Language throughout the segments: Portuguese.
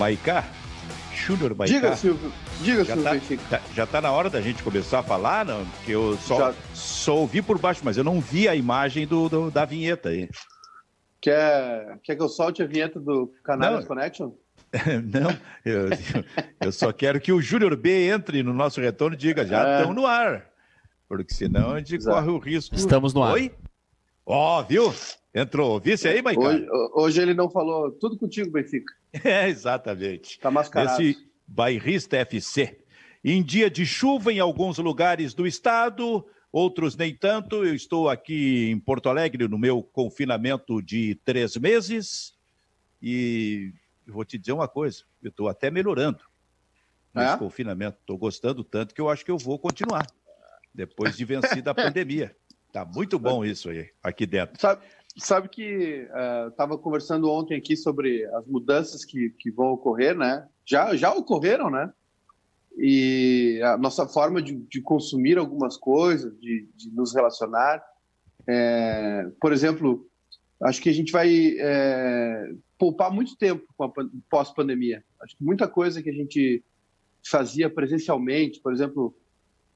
Maicá, Júnior Maicá. Diga, Silvio. Diga, já Silvio tá, tá, já tá na hora da gente começar a falar, não? Porque eu só, já... só ouvi por baixo, mas eu não vi a imagem do, do da vinheta aí. Quer, quer que eu solte a vinheta do Canais Connection? Não, eu, eu, só quero que o Júnior B entre no nosso retorno e diga, já estão é. no ar. Porque senão a gente Exato. corre o risco. Estamos no ar. Oi? Ó, oh, viu? Entrou. Visse aí, Maicon? Hoje, hoje, ele não falou tudo contigo, Benfica. É, exatamente. Tá mascarado. Esse bairrista FC. Em dia de chuva em alguns lugares do estado, outros nem tanto. Eu estou aqui em Porto Alegre no meu confinamento de três meses e vou te dizer uma coisa, eu estou até melhorando nesse é? confinamento. Estou gostando tanto que eu acho que eu vou continuar depois de vencida a pandemia. Tá muito bom isso aí, aqui dentro. Sabe, sabe que estava uh, conversando ontem aqui sobre as mudanças que, que vão ocorrer, né? Já, já ocorreram, né? E a nossa forma de, de consumir algumas coisas, de, de nos relacionar. É, por exemplo, acho que a gente vai é, poupar muito tempo pós-pandemia. Acho que muita coisa que a gente fazia presencialmente, por exemplo,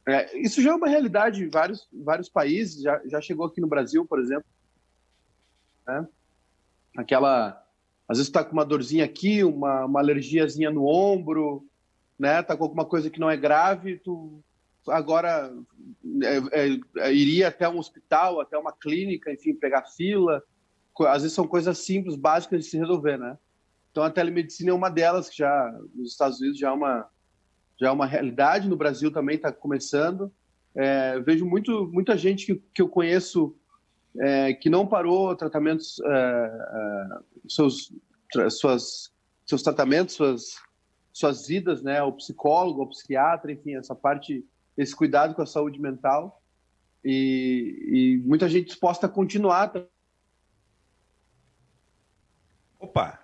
é, isso já é uma realidade em vários, vários países, já, já chegou aqui no Brasil, por exemplo. Né? Aquela. Às vezes está com uma dorzinha aqui, uma, uma alergiazinha no ombro, né? Tá com alguma coisa que não é grave, tu agora é, é, é iria até um hospital, até uma clínica, enfim, pegar fila. Às vezes são coisas simples, básicas de se resolver, né? Então a telemedicina é uma delas que já nos Estados Unidos já é uma já é uma realidade, no Brasil também está começando. É, vejo muito, muita gente que, que eu conheço é, que não parou tratamentos, é, é seus, tra, suas, seus tratamentos, suas, suas vidas, né, o psicólogo, o psiquiatra, enfim, essa parte, esse cuidado com a saúde mental. E, e muita gente disposta a continuar. Opa,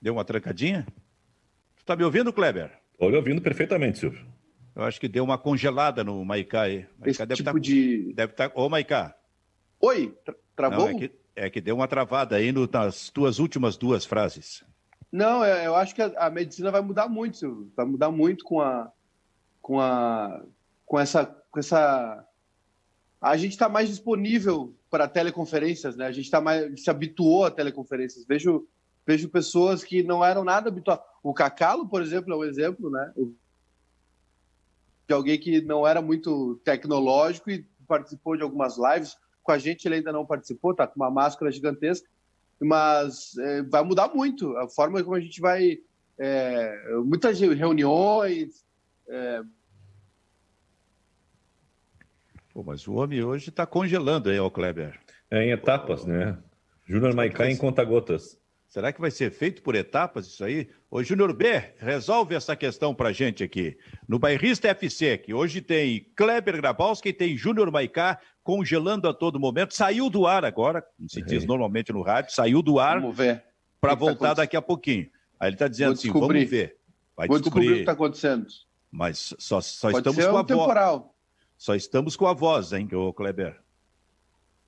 deu uma trancadinha? Tu tá me ouvindo, Kleber? Estou lhe ouvindo perfeitamente, Silvio. Eu acho que deu uma congelada no Maicá aí. Maicá Esse deve tipo tá, de... Deve estar... Tá... Ô, Maicá. Oi, tra travou? Não, é, que, é, que, deu uma travada aí no, nas tuas últimas duas frases. Não, eu, eu acho que a, a, medicina vai mudar muito, Silvio. Vai mudar muito com a... Com a... Com essa... Com essa... A gente está mais disponível para teleconferências, né? A gente tá mais, se habituou a teleconferências. Vejo vejo pessoas que não eram nada habituadas. O Cacalo, por exemplo, é um exemplo, né? De alguém que não era muito tecnológico e participou de algumas lives. Com a gente ele ainda não participou, tá com uma máscara gigantesca, mas é, vai mudar muito a forma como a gente vai. É, muitas reuniões. É... Pô, mas o homem hoje está congelando aí, ó, Kleber. É em etapas, né? Júnior Maicá em conta-gotas. Será que vai ser feito por etapas isso aí? Ô, Júnior B, resolve essa questão pra gente aqui. No Bairrista FC, que hoje tem Kleber Grabowski e tem Júnior Maicá congelando a todo momento. Saiu do ar agora, como se diz normalmente no rádio, saiu do ar para voltar tá daqui a pouquinho. Aí ele está dizendo assim, vamos ver. Vai Vou descobrir, descobrir o que está acontecendo. Mas só, só estamos com a voz. Só estamos com a voz, hein, ô Kleber?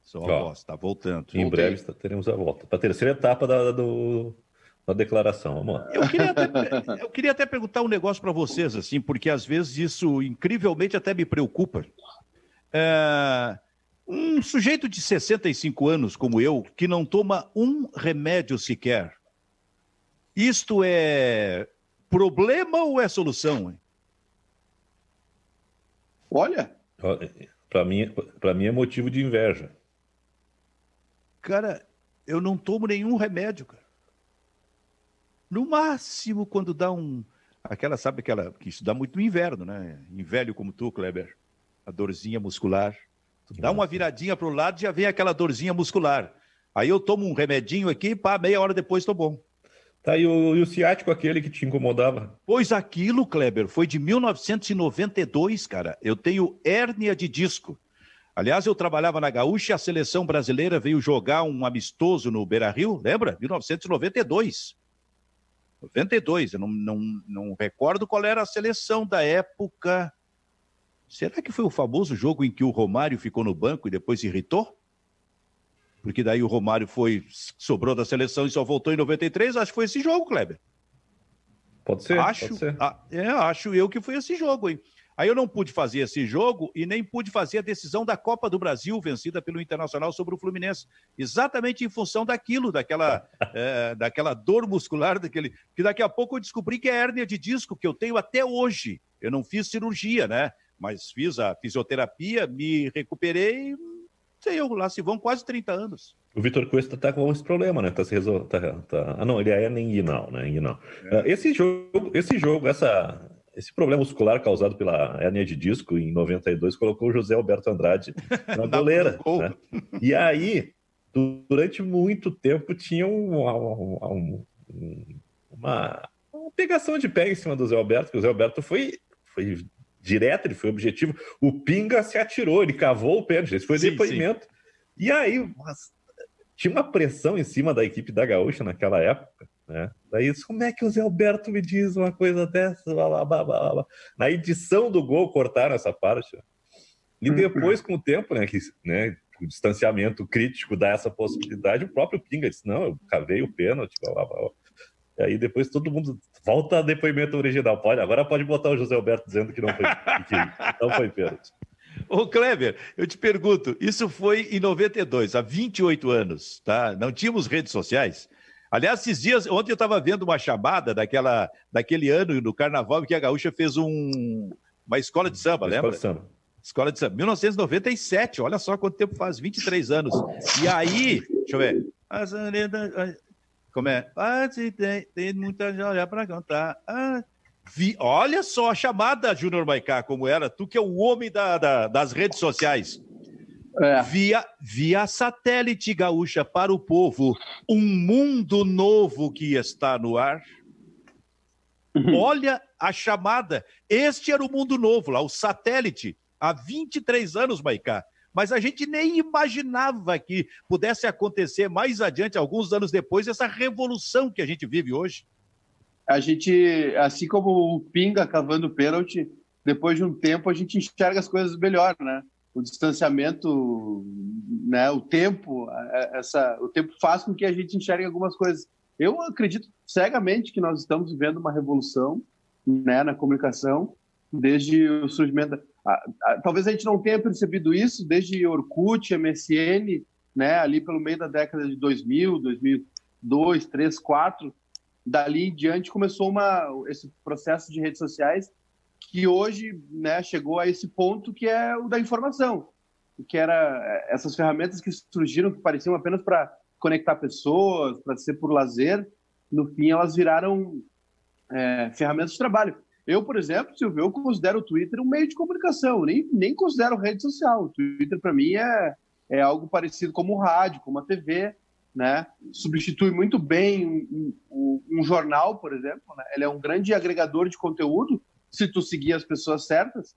Só a voz, está voltando. Em Voltei. breve teremos a volta. Para a terceira etapa da, do, da declaração. Vamos lá. Eu queria até, eu queria até perguntar um negócio para vocês, assim, porque às vezes isso incrivelmente até me preocupa. É, um sujeito de 65 anos como eu, que não toma um remédio sequer, isto é problema ou é solução? Hein? Olha. Para mim, mim é motivo de inveja. Cara, eu não tomo nenhum remédio, cara. No máximo, quando dá um. Aquela, sabe aquela. Que isso dá muito no inverno, né? Em velho como tu, Kleber. A dorzinha muscular. Tu dá uma viradinha para o lado já vem aquela dorzinha muscular. Aí eu tomo um remedinho aqui, pá, meia hora depois estou bom. Tá, e o, e o ciático aquele que te incomodava? Pois aquilo, Kleber, foi de 1992, cara. Eu tenho hérnia de disco. Aliás, eu trabalhava na Gaúcha e a seleção brasileira veio jogar um amistoso no Beira Rio, lembra? 1992. 92, eu não, não, não recordo qual era a seleção da época. Será que foi o famoso jogo em que o Romário ficou no banco e depois se irritou? Porque daí o Romário foi, sobrou da seleção e só voltou em 93? Acho que foi esse jogo, Kleber. Pode ser. Acho, pode ser. a- é, acho eu que foi esse jogo, hein? Aí eu não pude fazer esse jogo e nem pude fazer a decisão da Copa do Brasil, vencida pelo Internacional sobre o Fluminense. Exatamente em função daquilo, daquela, é, daquela dor muscular, daquele. Que daqui a pouco eu descobri que é hérnia de disco, que eu tenho até hoje. Eu não fiz cirurgia, né? Mas fiz a fisioterapia, me recuperei, sei eu, lá se vão quase 30 anos. O Vitor Cuesta tá com esse problema, né? Tá se resol... tá, tá... Ah, não, ele é inguinal, né? Inguinal. Ah, Esse jogo, esse jogo, essa, esse problema muscular causado pela hernia de disco em 92 colocou o José Alberto Andrade na goleira. né? E aí, du- durante muito tempo, tinha um- um- um- uma, uma pegação de pé em cima do Zé Alberto, que o Zé Alberto foi, foi direto, ele foi objetivo. O Pinga se atirou, ele cavou o pênalti, esse foi Sim, depoimento. E aí, mas, tinha uma pressão em cima da equipe da Gaúcha naquela época, né? Daí, como é que o Zé Alberto me diz uma coisa dessa? Blá, blá, blá, blá, blá. Na edição do gol, cortaram essa parte. E depois, com o tempo, né, que, né, o distanciamento crítico dá essa possibilidade, o próprio Pinga disse, não, eu cavei o pênalti, blá, blá, blá. E aí depois todo mundo volta ao depoimento original. Pode, agora pode botar o José Alberto dizendo que não foi, que não foi pênalti. Ô, Kleber, eu te pergunto, isso foi em 92, há 28 anos, tá? Não tínhamos redes sociais. Aliás, esses dias, ontem eu estava vendo uma chamada daquela, daquele ano no Carnaval que a Gaúcha fez um, uma escola de samba, Escola lembra? de samba. Escola de samba, 1997, olha só quanto tempo faz, 23 anos. E aí, deixa eu ver. Como é? Ah, se tem, tem muita joia para cantar. Ah, vi- olha só a chamada, Júnior Maicá, como era. Tu que é o homem da- da- das redes sociais. É, Via, via satélite gaúcha para o povo, um mundo novo que está no ar. Olha a chamada. Este era o mundo novo lá, o satélite, há 23 anos, Maicá. Mas a gente nem imaginava que pudesse acontecer mais adiante, alguns anos depois, essa revolução que a gente vive hoje. a gente, assim como o Pinga cavando pênalti, depois de um tempo a gente enxerga as coisas melhor, né? O distanciamento, né? O tempo, essa, o tempo faz com que a gente enxergue algumas coisas. Eu acredito cegamente que nós estamos vivendo uma revolução, né? Na comunicação, desde o surgimento. Talvez a gente não tenha percebido isso desde Orkut, MSN, né? Ali pelo meio da década de 2000, 2002, 2003, 2004 dali em diante começou uma, esse processo de redes sociais que hoje né, chegou a esse ponto que é o da informação, que era eh, essas ferramentas que surgiram que pareciam apenas para conectar pessoas, para ser por lazer, no fim elas viraram eh, ferramentas de trabalho. Eu, por exemplo, Silvio, eu considero o Twitter um meio de comunicação, nem, nem considero rede social. O Twitter, para mim, é, é algo parecido como o rádio, como a TV, né? Substitui muito bem um, um- um jornal, por exemplo. Né? Ele é um grande agregador de conteúdo, se tu seguir as pessoas certas.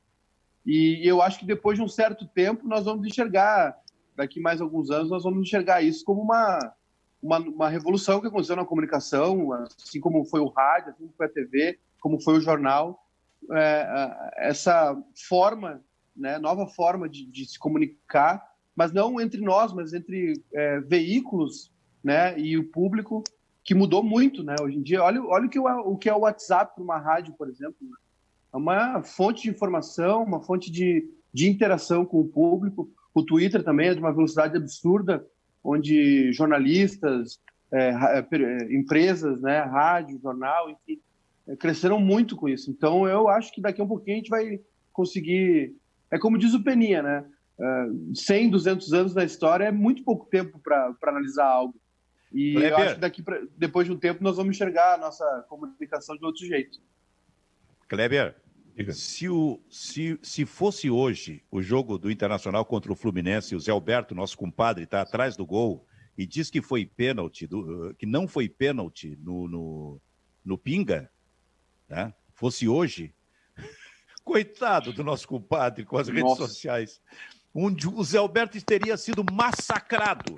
E eu acho que depois de um certo tempo nós vamos enxergar, daqui mais alguns anos, nós vamos enxergar isso como uma, uma, uma revolução que aconteceu na comunicação, assim como foi o rádio, assim como foi a TV, como foi o jornal. É, essa forma, né, nova forma de, de se comunicar, mas não entre nós, mas entre é, veículos né, e o público, que mudou muito né, hoje em dia. Olha, olha o, que, o, o que é o WhatsApp para uma rádio, por exemplo. né? É uma fonte de informação, uma fonte de, de interação com o público. O Twitter também é de uma velocidade absurda, onde jornalistas, é, é, é, empresas, né, rádio, jornal, enfim, é, cresceram muito com isso. Então, eu acho que daqui a um pouquinho a gente vai conseguir. É como diz o Peninha, né? Uh, 100, 200 anos na história é muito pouco tempo para analisar algo. E eu Kleber. acho que daqui pra, depois de um tempo nós vamos enxergar a nossa comunicação de outro jeito. Kleber, Diga. se, o, se, se fosse hoje o jogo do Internacional contra o Fluminense, o Zé Alberto, nosso compadre, está atrás do gol e diz que foi pênalti, do- que não foi pênalti no, no, no Pinga, né? fosse hoje, coitado do nosso compadre com as redes Nossa. sociais, onde o Zé Alberto teria sido massacrado.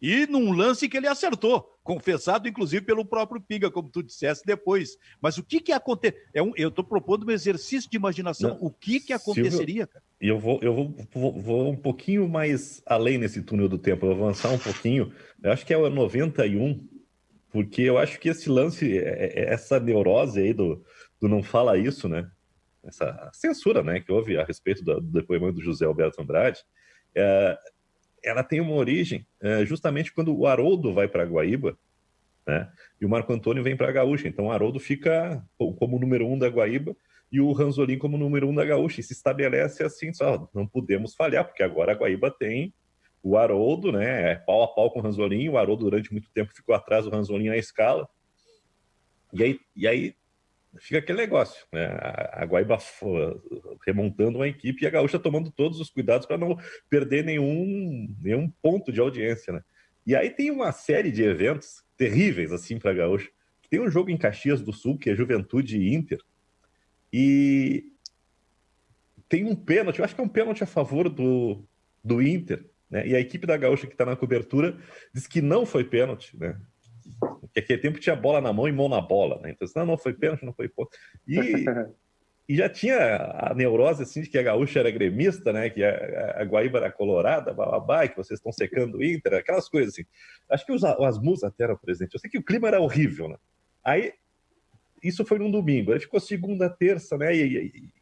E num lance que ele acertou, confessado inclusive pelo próprio Pinga, como tu disseste depois. Mas o que que acontece? É um, eu estou propondo um exercício de imaginação. Não, o que que aconteceria, cara? E eu vou, eu vou, vou, vou um pouquinho mais além nesse túnel do tempo, eu vou avançar um pouquinho. Eu acho que é o 91, porque eu acho que esse lance, é, é, essa neurose aí do, do não fala isso, né? Essa censura, né, que houve a respeito do, do depoimento do José Alberto Andrade, é, ela tem uma origem é, justamente quando o Haroldo vai para Guaíba, né? E o Marco Antônio vem para a Gaúcha. Então o Haroldo fica como número um da Guaíba e o Ranzolin como número um da Gaúcha. E se estabelece assim, só não podemos falhar, porque agora a Guaíba tem o Haroldo, né? É pau a pau com o Ranzolin. O Haroldo durante muito tempo ficou atrás do Ranzolin na escala. E aí, e aí fica aquele negócio, né? A, Guaíba remontando uma equipe e a Gaúcha tomando todos os cuidados para não perder nenhum, nenhum ponto de audiência, né? E aí tem uma série de eventos terríveis assim para a Gaúcha. Tem um jogo em Caxias do Sul que é Juventude e Inter e tem um pênalti, eu acho que é um pênalti a favor do, do Inter, né? E a equipe da Gaúcha que está na cobertura diz que não foi pênalti, né? Porque aquele tempo tinha bola na mão e mão na bola, né? Então, não, não foi pênalti, não foi ponto. E, e já tinha a neurose assim de que a Gaúcha era gremista, né? Que a, a Guaíba era colorada, bababá, que vocês estão secando o Inter, aquelas coisas assim. Acho que os, as musas até eram presentes. Eu sei que o clima era horrível, né? Aí isso foi num domingo. Aí ficou segunda, terça, né? E, e,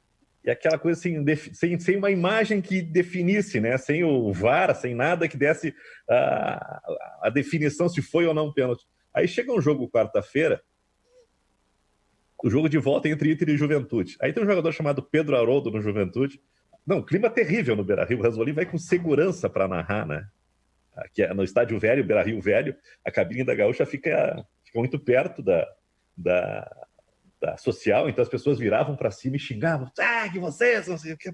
e aquela coisa assim, sem, sem uma imagem que definisse, né? Sem o VAR, sem nada que desse a, a definição se foi ou não pênalti. Aí chega um jogo quarta-feira, o jogo de volta entre Inter e Juventude. Aí tem um jogador chamado Pedro Haroldo no Juventude. Não, clima terrível no Beira-Rio. O Rasolim vai com segurança para narrar, né? Aqui é no estádio velho, Beira-Rio velho, a cabine da Gaúcha fica, fica muito perto da, da, da social, então as pessoas viravam para cima e xingavam, ah, que vocês, não sei o que.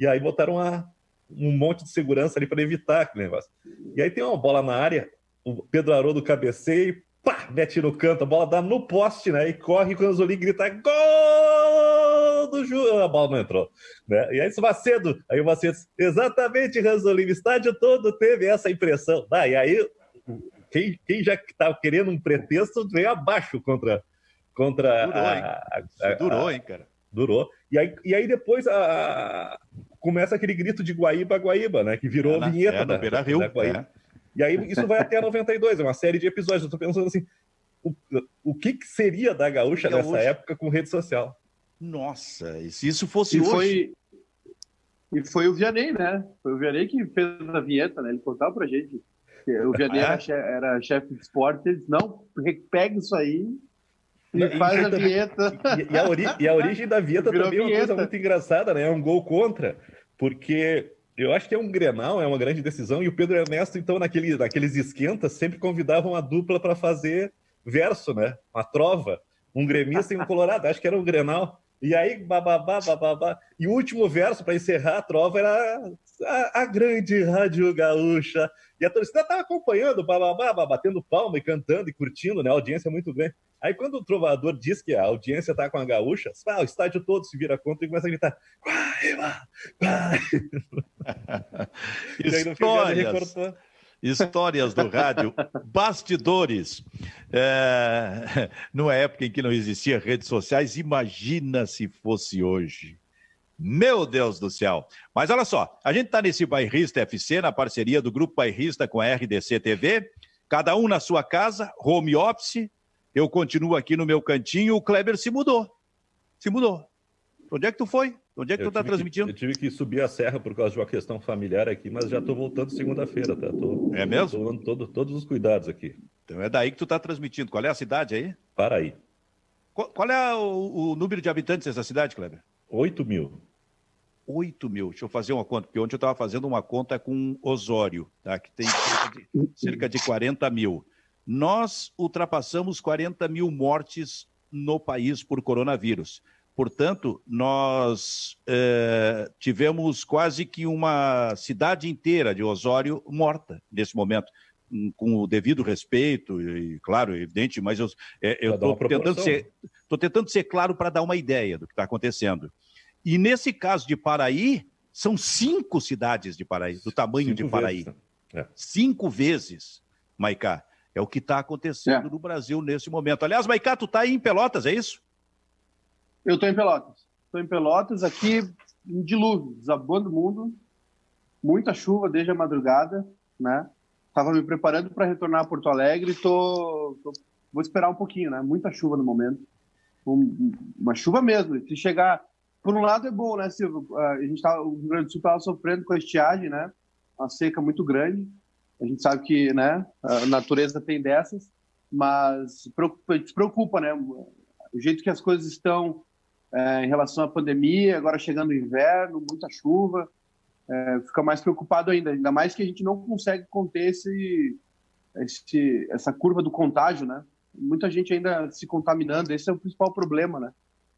E aí botaram uma, um monte de segurança ali para evitar aquele negócio. E aí tem uma bola na área, o Pedro Haroldo cabeceia e pá, mete no canto, a bola dá no poste, né? E corre com o Anzolin grita gol do Ju, a bola não entrou, né? E aí Macedo, aí o Macedo, exatamente, Ranzolini, o estádio todo teve essa impressão. Ah, e aí quem, quem já estava querendo um pretexto veio abaixo contra contra durou, a, a, a, durou, hein, cara? Durou. E aí, e aí depois a, começa aquele grito de Guaíba, Guaíba, né? Que virou é na, vinheta é, da, Beira Rio, da Guaíba. É. E aí isso vai até 92, é uma série de episódios. Eu tô pensando assim, o, o que, que seria da Gaúcha Gaúcha. nessa época com rede social? Nossa, e se isso fosse e hoje... Foi... E foi o Vianney, né? Foi o Vianney que fez a vinheta, né? Ele contava pra gente. O Vianney ah, é? era, chefe de esporte, ele disse, não, pega isso aí e faz a vinheta. E, e, a ori, e, a origem da vinheta Virou também é uma coisa muito engraçada, né? É um gol contra, porque eu acho que é um Grenal, é uma grande decisão, e o Pedro Ernesto, então, naquele, naqueles esquentas, sempre convidavam a dupla para fazer verso, né? Uma trova. Um gremista e um colorado, acho que era um Grenal. E aí, bababá, bababá. E o último verso para encerrar a trova era a, a, grande Rádio Gaúcha. E a torcida estava acompanhando, bababá, batendo palma e cantando e curtindo, né? A audiência é muito grande. Aí quando o trovador diz que a audiência está com a gaúcha, ah, o estádio todo se vira contra e começa a gritar Guaíba, Guaíba. Histórias, histórias do rádio, bastidores. É, numa época em que não existia redes sociais, imagina se fosse hoje. Meu Deus do céu. Mas olha só, a gente está nesse Bairrista FC, na parceria do Grupo Bairrista com a RDC TV, cada um na sua casa, home office, eu continuo aqui no meu cantinho, o Kleber se mudou. Se mudou. Onde é que tu foi? Onde é que eu tu está transmitindo? Que, eu tive que subir a serra por causa de uma questão familiar aqui, mas já estou voltando segunda-feira, tá? Tô, é mesmo? Estou dando todo, todos os cuidados aqui. Então é daí que tu está transmitindo. Qual é a cidade aí? Paraí. Qual, qual é o, o, número de habitantes dessa cidade, Kleber? 8 mil. 8 mil. Deixa eu fazer uma conta, porque ontem eu estava fazendo uma conta com Osório, tá? que tem cerca de, cerca de 40 mil nós ultrapassamos 40 mil mortes no país por coronavírus. Portanto, nós eh, tivemos quase que uma cidade inteira de Osório morta nesse momento, com o devido respeito, e claro, evidente, mas eu eh, estou tentando, ser, tentando ser claro para dar uma ideia do que está acontecendo. E nesse caso de Paraí, são cinco cidades de Paraí, do tamanho cinco de Paraí. Vezes. É. Cinco vezes, Maicá. É o que está acontecendo é. no Brasil nesse momento. Aliás, Maicá, tu está em Pelotas, é isso? Eu estou em Pelotas. Estou em Pelotas, aqui um dilúvio, desabando o mundo, muita chuva desde a madrugada, né? Estava me preparando para retornar a Porto Alegre, estou vou esperar um pouquinho, né? Muita chuva no momento. Um, uma chuva mesmo. Se chegar. Por um lado é bom, né, Silvio? A gente tá, o Rio Grande do Sul estava sofrendo com a estiagem, né? Uma seca muito grande. A gente sabe que né, a natureza tem dessas, mas preocupa, preocupa né? O jeito que as coisas estão é, em relação à pandemia, agora chegando o inverno, muita chuva, é, fica mais preocupado ainda, ainda mais que a gente não consegue conter esse, esse, essa curva do contágio, né? Muita gente ainda se contaminando, esse é o principal problema, né?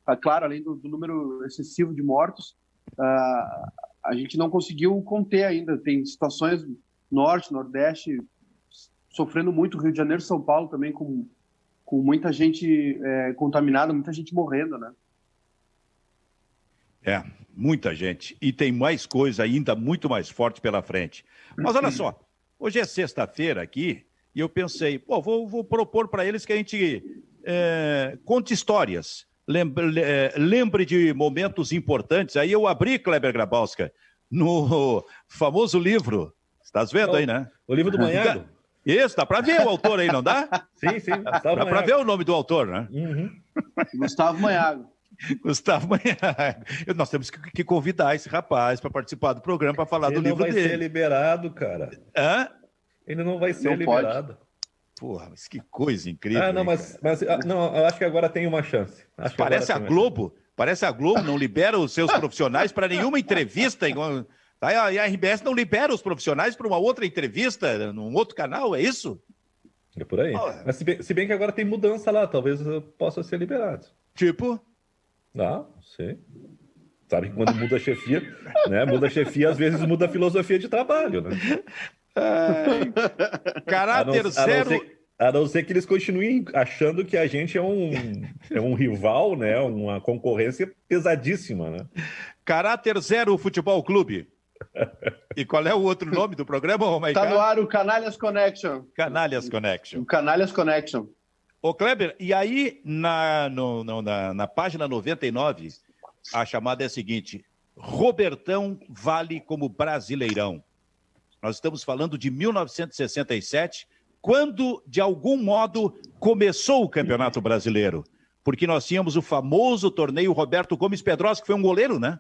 Tá claro, além do, do número excessivo de mortos, uh, a gente não conseguiu conter ainda. Tem situações norte, nordeste sofrendo muito, Rio de Janeiro, São Paulo também com, com muita gente é, contaminada, muita gente morrendo, né? É, muita gente. E tem mais coisa ainda muito mais forte pela frente. Mas olha só, hoje é sexta-feira aqui e eu pensei, pô, vou, vou propor para eles que a gente é, conte histórias, lembre, é, lembre, de momentos importantes. Aí eu abri, Kleber Grabowska, no famoso livro. Estás vendo aí, né? O livro do Manhago. Isso, dá para ver o autor aí, não dá? sim, sim. dá para ver o nome do autor, né? Uhum. Gustavo Manhago. Gustavo Manhago. Nós temos que, que convidar esse rapaz para participar do programa para falar Ele do livro dele. Ele não vai ser liberado, cara. Hã? Ele não vai ser não liberado. Pode. Porra, mas que coisa incrível. Ah, não, hein, mas, mas ah, não, eu acho que agora tem uma chance. Acho parece a Globo. Parece a Globo, não libera os seus profissionais para nenhuma entrevista. Igual... E a RBS não libera os profissionais para uma outra entrevista num outro canal, é isso? É por aí. Mas se bem, se bem, que agora tem mudança lá, talvez possa ser liberado. Tipo? Ah, sei. Sabe que quando muda a chefia, né? Muda a chefia, às vezes muda a filosofia de trabalho, né? Caráter a não, zero. A não, ser, a não ser que eles continuem achando que a gente é um, é um rival, né? Uma concorrência pesadíssima, né? Caráter zero Futebol Clube. E qual é o outro nome do programa, Romaica? Tá no ar o Canalhas Connection. Canalhas Connection. O Canalhas Connection. Ô, Kleber, e aí na, no, no, na, na página 99, a chamada é a seguinte: Robertão vale como brasileirão. Nós estamos falando de 1967, quando, de algum modo, começou o Campeonato Brasileiro. Porque nós tínhamos o famoso torneio Roberto Gomes Pedrosa, que foi um goleiro, né?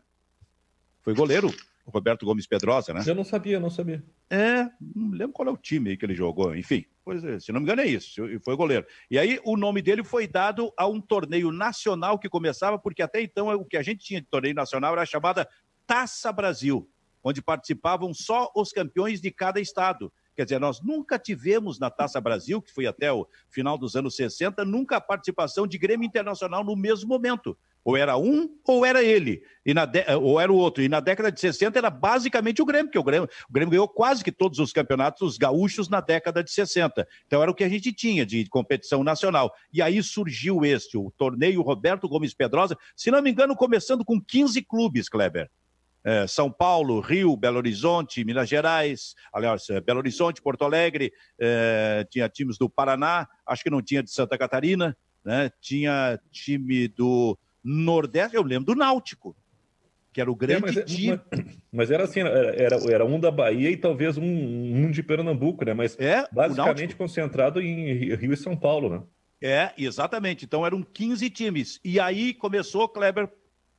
Foi goleiro Roberto Gomes Pedrosa, né? Eu não sabia, não sabia. É, não lembro qual é o time aí que ele jogou, enfim. Pois é, se não me engano é isso, foi goleiro. E aí o nome dele foi dado a um torneio nacional que começava, porque até então o que a gente tinha de torneio nacional era a chamada Taça Brasil, onde participavam só os campeões de cada estado. Quer dizer, nós nunca tivemos na Taça Brasil, que foi até o final dos anos 60, nunca a participação de Grêmio Internacional no mesmo momento. Ou era um ou era ele, e na de... ou era o outro. E na década de 60 era basicamente o Grêmio, porque o Grêmio, o Grêmio ganhou quase que todos os campeonatos gaúchos na década de 60. Então era o que a gente tinha de competição nacional. E aí surgiu este, o torneio Roberto Gomes Pedrosa, se não me engano, começando com 15 clubes, Kleber. É, São Paulo, Rio, Belo Horizonte, Minas Gerais, aliás, é, Belo Horizonte, Porto Alegre, é, tinha times do Paraná, acho que não tinha de Santa Catarina, né? tinha time do Nordeste, eu lembro do Náutico, que era o grande é, mas, time. Mas, mas, era assim, era, era um da Bahia e talvez um, um de Pernambuco, né? Mas é, basicamente concentrado em Rio e São Paulo, né? É, exatamente. Então eram 15 times. E aí começou, Kleber,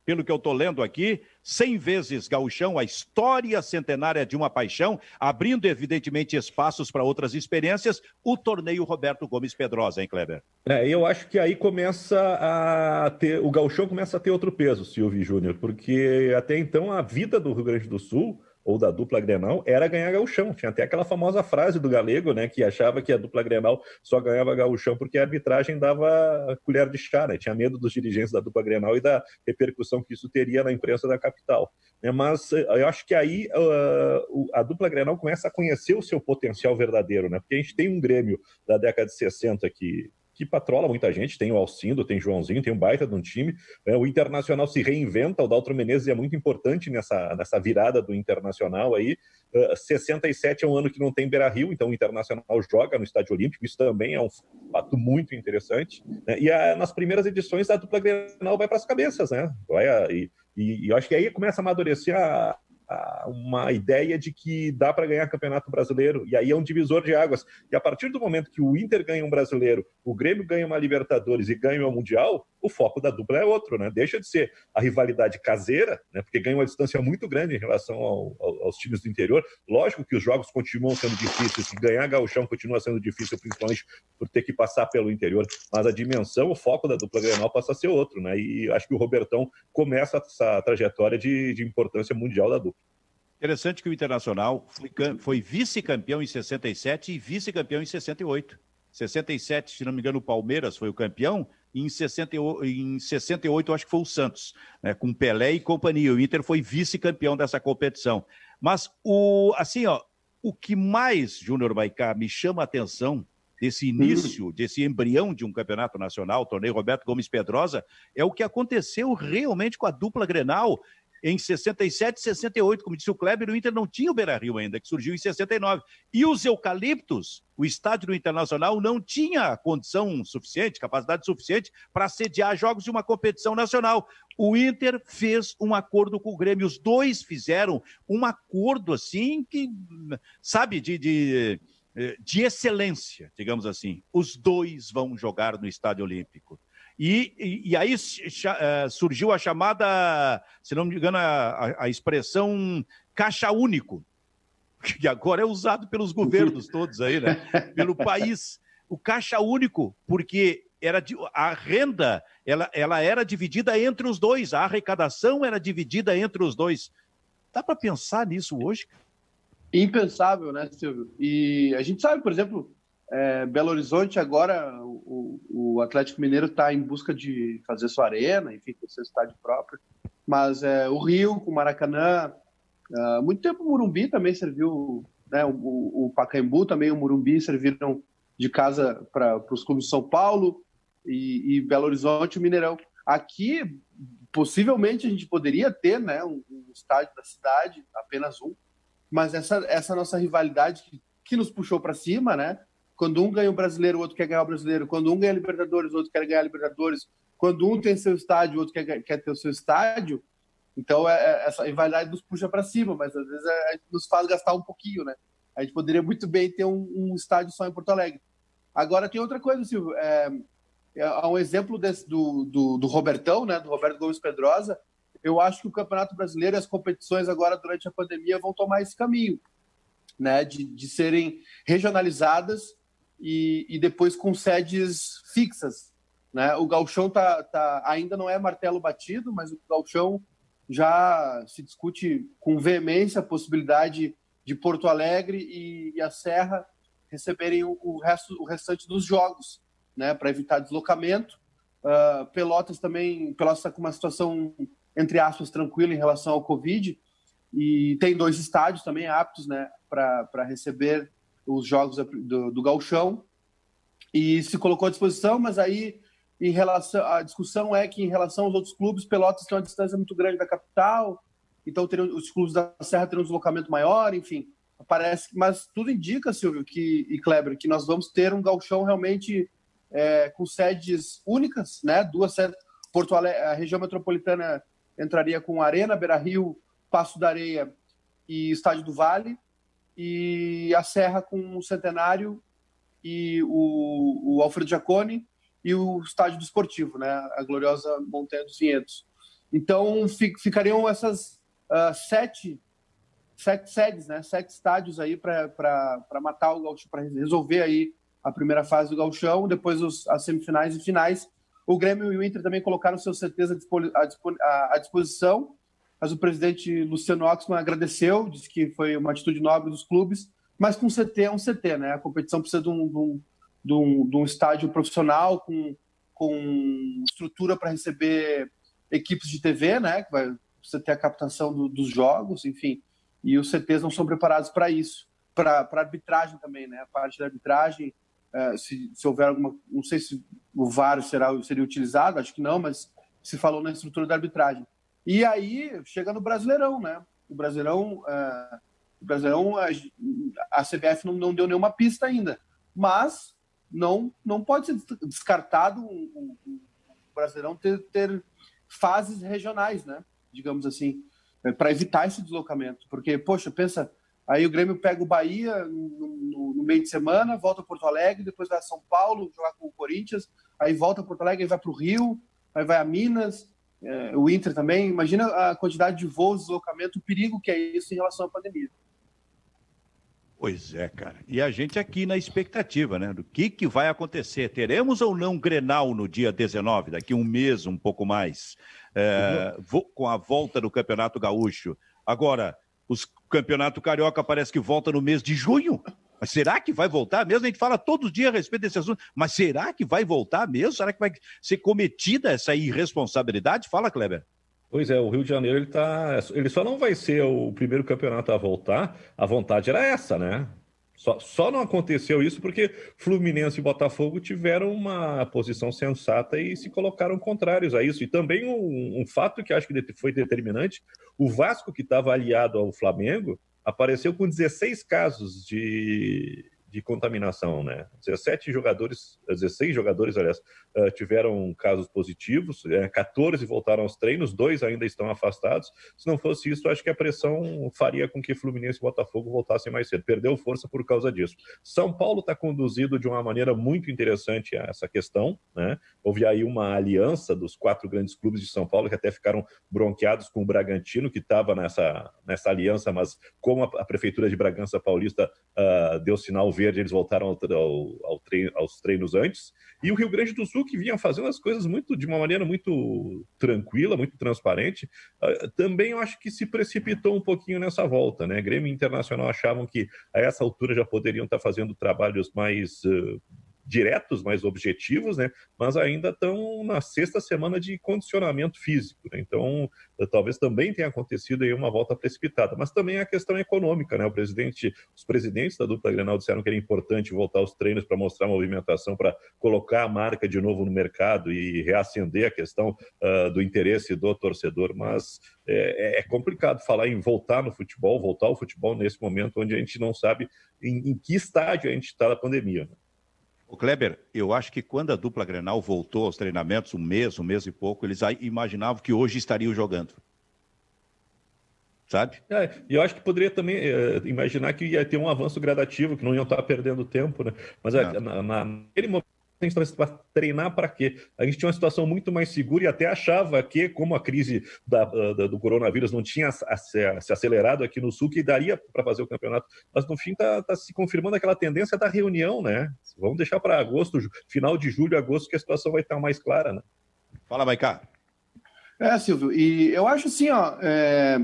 pelo que eu estou lendo aqui, 100 vezes gauchão, a história centenária de uma paixão, abrindo evidentemente espaços para outras experiências, o torneio Roberto Gomes Pedrosa, hein, Kleber? É, eu acho que aí começa a ter, o gauchão começa a ter outro peso, Silvio Júnior, porque até então a vida do Rio Grande do Sul ou da dupla Grenal era ganhar gauchão. Tinha até aquela famosa frase do Galego, né, que achava que a dupla Grenal só ganhava gauchão porque a arbitragem dava colher de chá, né? tinha medo dos dirigentes da dupla Grenal e da repercussão que isso teria na imprensa da capital. Né? Mas eh, eu acho que aí uh, a dupla Grenal começa a conhecer o seu potencial verdadeiro, né? porque a gente tem um Grêmio da década de 60 que que patrola muita gente. Tem o Alcindo, tem o Joãozinho, tem um baita de um time. Né? O Internacional se reinventa, o Daltro Menezes é muito importante nessa, nessa virada do Internacional aí. Uh, 67 é um ano que não tem Beira Rio, então o Internacional joga no Estádio Olímpico, isso também é um fato muito interessante. Né? E a, nas primeiras edições a dupla Grenal vai para as cabeças, né? Vai a, e, e, e, eu acho que aí começa a amadurecer a, uma ideia de que dá para ganhar campeonato brasileiro, e aí é um divisor de águas. E a partir do momento que o Inter ganha um brasileiro, o Grêmio ganha uma Libertadores e ganha uma Mundial, o foco da dupla é outro, né? Deixa de ser a rivalidade caseira, né? Porque ganha uma distância muito grande em relação ao, ao, aos times do interior. Lógico que os jogos continuam sendo difíceis, que ganhar gauchão continua sendo difícil, principalmente por ter que passar pelo interior, mas a dimensão, o foco da dupla Grenal passa a ser outro, né? E acho que o Robertão começa essa trajetória de, de importância mundial da dupla. Interessante que o Internacional foi, foi vice-campeão em 67 e vice-campeão em 68. 67, se não me engano, o Palmeiras foi o campeão, e em 68, em 68 acho que foi o Santos, né, com Pelé e companhia. O Inter foi vice-campeão dessa competição. Mas o assim, ó, o que mais, Júnior Maicá, me chama a atenção desse uhum. início, desse embrião de um campeonato nacional, torneio Roberto Gomes Pedrosa, é o que aconteceu realmente com a dupla Grenal em 67 e 68, como disse o Kleber, o Inter não tinha o Beira-Rio ainda, que surgiu em 69. E os eucaliptos, o estádio do Internacional não tinha condição suficiente, capacidade suficiente para sediar jogos de uma competição nacional. O Inter fez um acordo com o Grêmio, os dois fizeram um acordo assim que, sabe, de, de, de excelência, digamos assim. Os dois vão jogar no Estádio Olímpico. E, e, e aí uh, surgiu a chamada, se não me engano, a, a, expressão caixa único, que agora é usado pelos governos todos aí, né? Pelo país. O caixa único, porque era a renda ela, ela era dividida entre os dois, a arrecadação era dividida entre os dois. Dá para pensar nisso hoje? Impensável, né, Silvio? E a gente sabe, por exemplo, é, Belo Horizonte agora o, o Atlético Mineiro está em busca de fazer sua arena, enfim, ter seu estádio próprio. Mas é, o Rio, o Maracanã, uh, muito tempo o Murumbi também serviu, né, o, o Pacaembu também, o Murumbi serviram de casa para os clubes de São Paulo e, e, Belo Horizonte, o Mineirão. Aqui, possivelmente, a gente poderia ter né, um, um estádio da cidade, apenas um, mas essa, essa nossa rivalidade que, que nos puxou para cima, né? Quando um ganha o brasileiro, o outro quer ganhar o brasileiro. Quando um ganha a Libertadores, o outro quer ganhar a Libertadores. Quando um tem seu estádio, o outro quer, quer ter o seu estádio. Então, é, é, essa rivalidade nos puxa para cima, mas às vezes é, a gente nos faz gastar um pouquinho, né? A gente poderia muito bem ter um, um estádio só em Porto Alegre. Agora, tem outra coisa, Silvio. É, é um exemplo desse, do, do, do, Robertão, né? Do Roberto Gomes Pedrosa. Eu acho que o Campeonato Brasileiro e as competições agora, durante a pandemia, vão tomar esse caminho, né? De, de serem regionalizadas e, e depois com sedes fixas. Né? O galchão tá, tá, ainda não é martelo batido, mas o galchão já se discute com veemência a possibilidade de Porto Alegre e, e a Serra receberem o, o, resto, o restante dos jogos, né, para evitar deslocamento. Uh, Pelotas também, Pelotas está com uma situação entre aspas tranquila em relação ao Covid e tem dois estádios também aptos, né, para receber os jogos do, do Galchão e se colocou à disposição, mas aí em relação a discussão é que em relação aos outros clubes, Pelotas tem uma distância muito grande da capital, então teriam, os clubes da Serra teriam um deslocamento maior, enfim, parece, mas tudo indica, Silvio, que e Kleber, que nós vamos ter um galchão realmente é, com sedes únicas, né? Duas sedes. Porto a região metropolitana entraria com Arena, Beira Rio, Passo da Areia e Estádio do Vale, e a Serra com o Centenário e o, o Alfredo Giacone e o Estádio do Esportivo, né, a gloriosa Montanha dos Vinhedos. Então ficariam essas uh, sete, sete sedes, né, sete estádios aí para matar o gauchão, para resolver aí a primeira fase do gauchão, depois os, as semifinais e finais. O Grêmio e o Inter também colocaram seus CTs à disposição mas o presidente Luciano Oxman agradeceu, disse que foi uma atitude nobre dos clubes, mas com CT é um CT, né? A competição precisa de um, de um, de um, de um estádio profissional com, com estrutura para receber equipes de TV, né? Que vai você ter a captação do, dos jogos, enfim. E os CTs não são preparados para isso, para arbitragem também, né? A parte da arbitragem, é, se, se houver alguma, não sei se o VAR será seria utilizado, acho que não, mas se falou na estrutura da arbitragem. E aí chega no Brasileirão, né? O Brasileirão, uh, o Brasileirão a, a CBF não, não, deu nenhuma pista ainda, mas não não pode ser descartado o, o, o Brasileirão ter, ter fases regionais, né? Digamos assim. é, para evitar esse deslocamento. Porque, poxa, pensa, aí o Grêmio pega o Bahia no, no meio de semana, volta a Porto Alegre, depois vai a São Paulo jogar com o Corinthians, aí volta a Porto Alegre, aí vai para o Rio, aí vai a Minas, é, o Inter também. Imagina a quantidade de voos, deslocamento, o perigo que é isso em relação à pandemia. Pois é, cara. E a gente aqui na expectativa, né? Do que, que vai acontecer. Teremos ou não Grenal no dia 19, daqui um mês, um pouco mais, é, com a volta do Campeonato Gaúcho. Agora, o Campeonato Carioca parece que volta no mês de junho. Mas será que vai voltar mesmo? A gente fala todos os dias a respeito desse assunto, mas será que vai voltar mesmo? Será que vai ser cometida essa irresponsabilidade? Fala, Kleber. Pois é, o Rio de Janeiro ele tá, ele só não vai ser o primeiro campeonato a voltar. A vontade era essa, né? Só, só não aconteceu isso porque Fluminense e Botafogo tiveram uma posição sensata e se colocaram contrários a isso. E também um, um fato que acho que foi determinante: o Vasco, que estava aliado ao Flamengo, apareceu com 16 casos de, de contaminação, né? 17 jogadores, 16 jogadores, aliás, eh, tiveram casos positivos, 14 eh, voltaram aos treinos, dois ainda estão afastados. Se não fosse isso, acho que a pressão faria com que Fluminense e Botafogo voltassem mais cedo. Perdeu força por causa disso. São Paulo está conduzido de uma maneira muito interessante essa questão, né? Houve aí uma aliança dos quatro grandes clubes de São Paulo que até ficaram bronqueados com o Bragantino, que estava nessa, nessa aliança, mas como a, a Prefeitura de Bragança Paulista uh, deu sinal Verde, eles voltaram ao, ao, ao treino, aos treinos antes. E o Rio Grande do Sul, que vinha fazendo as coisas muito de uma maneira muito tranquila, muito transparente, uh, também eu acho que se precipitou um pouquinho nessa volta. Né? Grêmio Internacional achavam que a essa altura já poderiam estar fazendo trabalhos mais uh, diretos, mais objetivos, né? Mas ainda estão na sexta semana de condicionamento físico, né? Então, eh, talvez também tenha acontecido aí uma volta precipitada, mas também a questão econômica, né? O presidente, os presidentes da dupla Grenal disseram que era importante voltar aos treinos para mostrar movimentação, para colocar a marca de novo no mercado e reacender a questão uh, do interesse do torcedor, mas é, é, complicado falar em voltar no futebol, voltar ao futebol nesse momento onde a gente não sabe em, em que estágio a gente está da pandemia. Né? O Kleber, eu acho que quando a dupla Grenal voltou aos treinamentos, um mês, um mês e pouco, eles imaginavam que hoje estariam jogando. Sabe? É, eu acho que poderia também é, imaginar que ia ter um avanço gradativo, que não iam estar perdendo tempo, né? Mas é, na, na, naquele momento gente estava treinar para quê? A gente tinha uma situação muito mais segura e até achava que, como a crise da, da, do coronavírus não tinha se acelerado aqui no Sul, que daria para fazer o campeonato. Mas no fim está tá se confirmando aquela tendência da reunião, né? Vamos deixar para agosto, final de julho, agosto, que a situação vai estar mais clara, né? Fala, Maicá. É, Silvio, e eu acho assim, ó. É...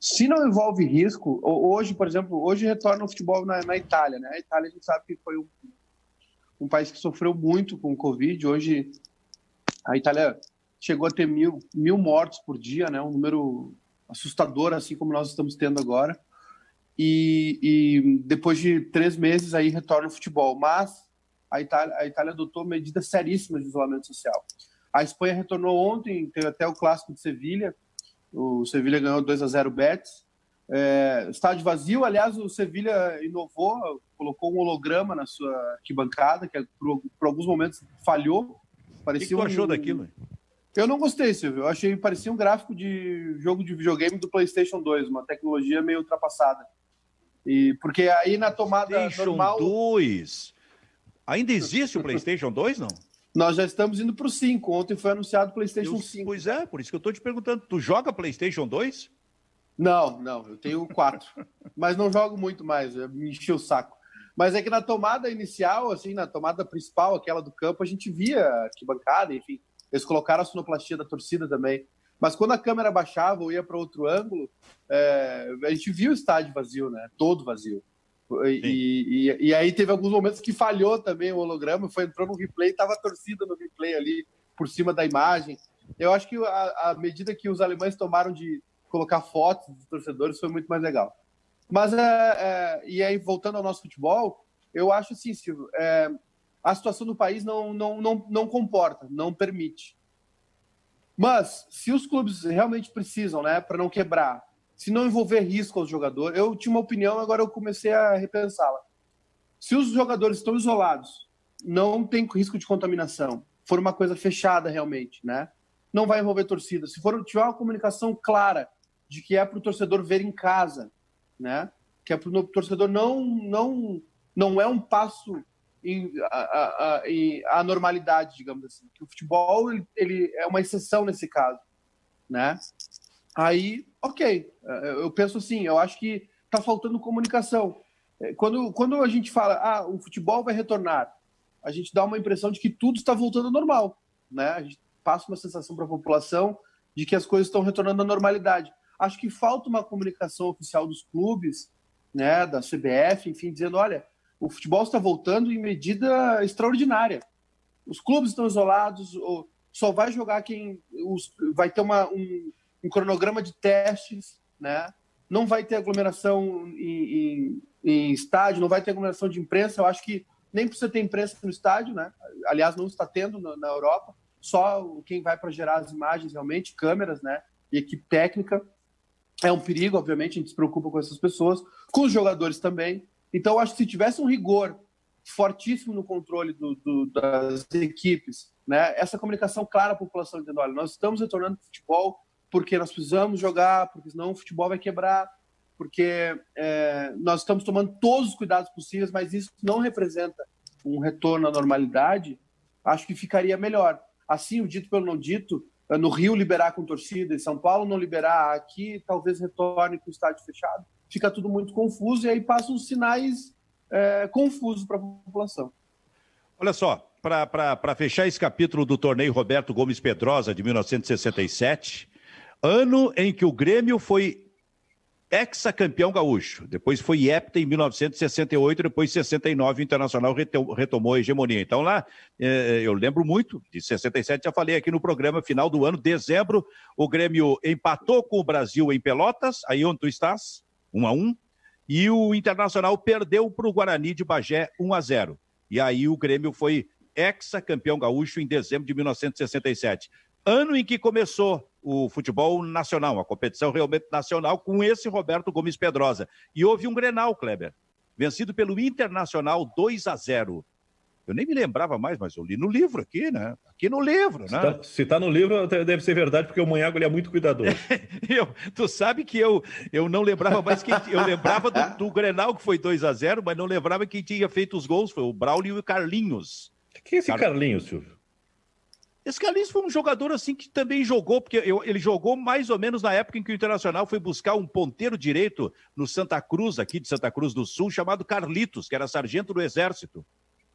Se não envolve risco, hoje, por exemplo, hoje retorna o futebol na, na Itália, né? A Itália a gente sabe que foi um um país que sofreu muito com o Covid. Hoje, a Itália chegou a ter mil, mil mortos por dia, né? um número assustador, assim como nós estamos tendo agora. E, e depois de três meses, aí retorna o futebol. Mas a Itália, a Itália adotou medidas seríssimas de isolamento social. A Espanha retornou ontem, teve até o clássico de Sevilha. O Sevilha ganhou 2 a 0 Betis. É, estádio vazio, aliás, o Sevilha inovou, colocou um holograma na sua arquibancada, que por, por alguns momentos falhou. Parecia o que, que tu achou daquilo? Eu não gostei, Silvio. Eu achei parecia um gráfico de jogo de videogame do PlayStation 2, uma tecnologia meio ultrapassada. E porque aí na tomada PlayStation normal 2. Ainda existe o PlayStation 2, não? Nós já estamos indo para o 5. Ontem foi anunciado o PlayStation eu, 5. Pois é, por isso que eu estou te perguntando. Tu joga PlayStation 2? Não, não, eu tenho quatro. mas não jogo muito mais, me enchi o saco. Mas é que na tomada inicial, assim, na tomada principal, aquela do campo, a gente via arquibancada, enfim. Eles colocaram a sonoplastia da torcida também. Mas quando a câmera baixava ou ia para outro ângulo, é, a gente viu o estádio vazio, né? Todo vazio. E, e, e, aí teve alguns momentos que falhou também o holograma, foi entrou no replay, estava torcida no replay ali por cima da imagem. Eu acho que a, a medida que os alemães tomaram de colocar fotos dos torcedores foi muito mais legal. Mas, é, é, e aí, voltando ao nosso futebol, eu acho assim, Silvio, é, a situação do país não, não, não, não comporta, não permite. Mas, se os clubes realmente precisam, né, para não quebrar, se não envolver risco aos jogadores, eu tinha uma opinião, agora eu comecei a repensá-la. Se os jogadores estão isolados, não tem risco de contaminação, for uma coisa fechada realmente, né? Não vai envolver torcida. Se for tiver uma comunicação clara de que é para o torcedor ver em casa, né? Que é para o torcedor não não não é um passo em, a, a, a, a, normalidade, digamos assim. Que o futebol ele, ele, é uma exceção nesse caso, né? Aí, ok, eu penso assim, eu acho que está faltando comunicação. É, quando, quando a gente fala, ah, o futebol vai retornar, a gente dá uma impressão de que tudo está voltando ao normal, né? A gente passa uma sensação para a população de que as coisas estão retornando à normalidade. Acho que falta uma comunicação oficial dos clubes, né, da CBF, enfim, dizendo, olha, o futebol está voltando em medida extraordinária. Os clubes estão isolados, só vai jogar quem os, vai ter uma, um, um, cronograma de testes, né? Não vai ter aglomeração em, em, em, estádio, não vai ter aglomeração de imprensa. Eu acho que nem precisa ter imprensa no estádio, né? Aliás, não está tendo na, na Europa. Só quem vai para gerar as imagens realmente, câmeras, né? E equipe técnica. É um perigo, obviamente, a gente se preocupa com essas pessoas, com os jogadores também. Então, acho que se tivesse um rigor fortíssimo no controle do, do, das equipes, né? essa comunicação clara à população, dizendo: olha, nós estamos retornando para o futebol porque nós precisamos jogar, porque senão o futebol vai quebrar, porque é, nós estamos tomando todos os cuidados possíveis, mas isso não representa um retorno à normalidade, acho que ficaria melhor. Assim, o dito pelo não dito, no Rio liberar com torcida, em São Paulo não liberar, aqui talvez retorne com o estádio fechado fica tudo muito confuso e aí passam os sinais é, confusos para a população. Olha só, para fechar esse capítulo do torneio Roberto Gomes Pedrosa de 1967, ano em que o Grêmio foi ex-campeão gaúcho, depois foi hepta em 1968, depois 69 o Internacional retomou a hegemonia. Então lá, é, eu lembro muito, de 67 já falei aqui no programa, final do ano, dezembro, o Grêmio empatou com o Brasil em Pelotas, aí onde tu estás? 1 a 1 e o Internacional perdeu para o Guarani de Bagé 1 a 0. E aí o Grêmio foi ex-campeão gaúcho em dezembro de 1967. Ano em que começou o futebol nacional, a competição realmente nacional, com esse Roberto Gomes Pedrosa. E houve um Grenal, Kleber, vencido pelo Internacional 2 a 0. Eu nem me lembrava mais, mas eu li no livro aqui, né? Aqui no livro, se né? Tá, se tá no livro, deve ser verdade, porque o Manhago ele é muito cuidadoso. eu, tu sabe que eu, eu não lembrava mais quem. Eu lembrava do, do Grenal, que foi 2 a 0 mas não lembrava quem tinha feito os gols. Foi o Braulio e o Carlinhos. Quem é esse Car... Carlinhos, Silvio? Esse Carlinhos foi um jogador assim que também jogou, porque eu, ele jogou mais ou menos na época em que o Internacional foi buscar um ponteiro direito no Santa Cruz, aqui de Santa Cruz do Sul, chamado Carlitos, que era sargento do Exército.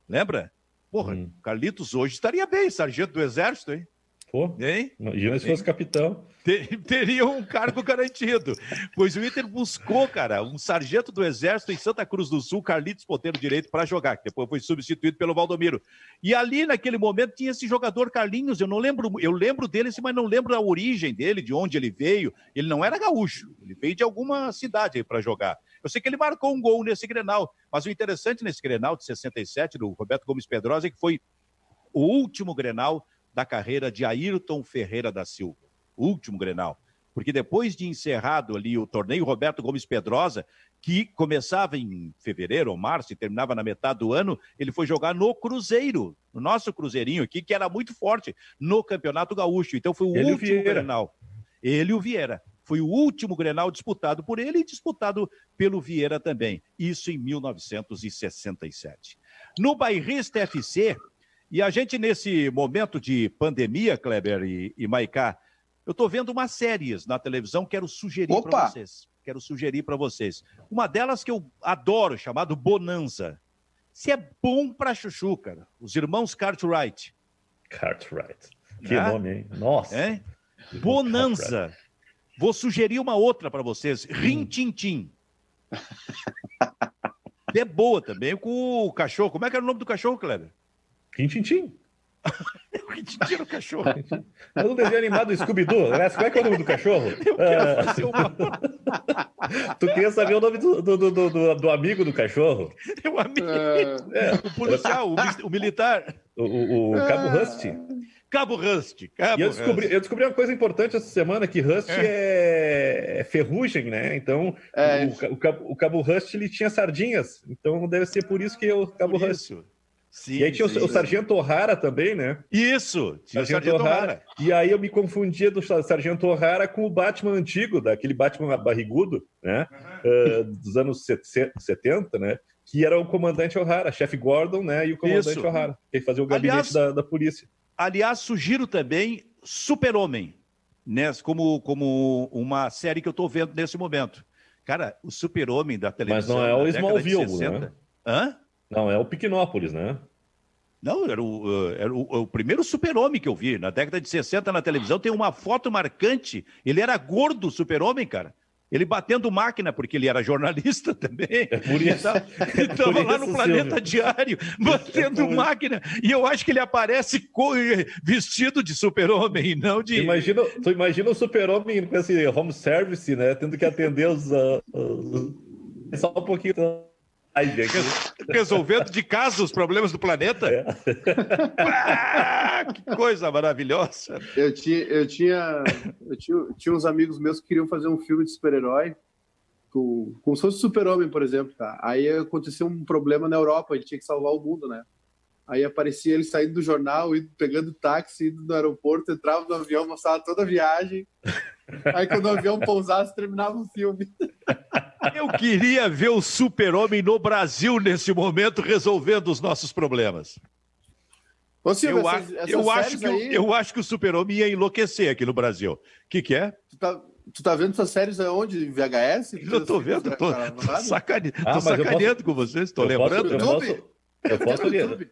Lembra? Porra, hum. Carlitos hoje estaria bem, sargento do Exército, hein? Pô, hein? imagina se fosse capitão. Ter, teria um cargo garantido. Pois o Inter buscou, cara, um sargento do Exército em Santa Cruz do Sul, Carlitos Ponteiro Direito, para jogar, que depois foi substituído pelo Valdomiro. E ali, naquele momento, tinha esse jogador Carlinhos, eu não lembro, eu lembro dele, mas não lembro a origem dele, de onde ele veio. Ele não era gaúcho, ele veio de alguma cidade aí para jogar. Eu sei que ele marcou um gol nesse Grenal, mas o interessante nesse Grenal de 67, do Roberto Gomes Pedrosa, é que foi o último Grenal da carreira de Ayrton Ferreira da Silva. O último Grenal. Porque depois de encerrado ali o torneio Roberto Gomes Pedrosa, que começava em fevereiro ou março e terminava na metade do ano, ele foi jogar no Cruzeiro, no nosso Cruzeirinho aqui, que era muito forte no Campeonato Gaúcho. Então foi o ele último Grenal. Ele e o Vieira. Foi o último Grenal disputado por ele e disputado pelo Vieira também. Isso em 1967. No Bairrista FC, e a gente nesse momento de pandemia, Kleber e, e Maicá, eu estou vendo umas séries na televisão, quero sugerir para vocês. Quero sugerir para vocês. Uma delas que eu adoro, chamado Bonanza. Se é bom para chuchu, cara. Os irmãos Cartwright. Cartwright. Que ah? nome, hein? Nossa. É? Bonanza. Vou sugerir uma outra para vocês. Hum. Rintintim. é boa também com o cachorro. Como é que era o nome do cachorro, Kleber? Rintintim. o Rintintim era o cachorro. É um desenho animado do Scooby-Doo. Aliás, qual é, que é o nome do cachorro? Eu quero ah. fazer uma... tu queria saber o nome do, do, do, do, do amigo do cachorro? É o amigo. É. O policial, o, o militar. O, o, o Cabo Rusty. Cabo Rust. Cabo e eu descobri, eu descobri uma coisa importante essa semana, que Rust é, é ferrugem, né? Então, é. O, o, Cabo, o Cabo Rust, ele tinha sardinhas. Então, deve ser por isso que é o Cabo Rust. Sim, e aí tinha sim, o, o Sargento O'Hara também, né? Isso, tinha Sargento o Sargento O'Hara. E aí eu me confundia do Sargento O'Hara com o Batman antigo, daquele Batman barrigudo, né? Uhum. Uh, dos anos 70, né? Que era o comandante O'Hara, chefe Gordon, né? E o comandante O'Hara, que fazia o gabinete aliás, da, da polícia. Aliás, sugiro também Super-Homem, né? como, como uma série que eu estou vendo nesse momento. Cara, o Super-Homem da televisão. Mas não é o Smallville, né? Hã? Não, é o Piquenópolis, né? Não, era o, uh, era o, o primeiro super-homem que eu vi. Na década de 60, na televisão, tem uma foto marcante. Ele era gordo, super-homem, cara. Ele batendo máquina, porque ele era jornalista também. É por isso. Ele estava lá no Planeta Diário, batendo é máquina. E eu acho que ele aparece vestido de super-homem, não de. Imagina, tu imagina o super-homem com esse home service, né? Tendo que atender os. Uh, uh, só um pouquinho. Resolvendo de casa os problemas do planeta. É. Ah, que coisa maravilhosa. Eu tinha, eu tinha, eu tinha, tinha uns amigos meus que queriam fazer um filme de super-herói, com, como se fosse super-homem, por exemplo. Tá? Aí aconteceu um problema na Europa, ele tinha que salvar o mundo, né? Aí aparecia ele saindo do jornal, indo, pegando táxi, indo no aeroporto, entrava no avião, mostrava toda a viagem. Aí quando o avião pousasse, terminava o filme. Eu queria ver o super-homem no Brasil nesse momento resolvendo os nossos problemas. Ô, Silvio, eu, essas, essas eu, acho que, aí... eu, acho que o super-homem ia enlouquecer aqui no Brasil. O que, que é? Tu tá, tu tá vendo essas séries aonde? VHS? Eu tô vendo, tô, tô, sacane... ah, tô sacaneando posso... com vocês, tô lembrando. Posso, eu, posso, eu, posso, eu posso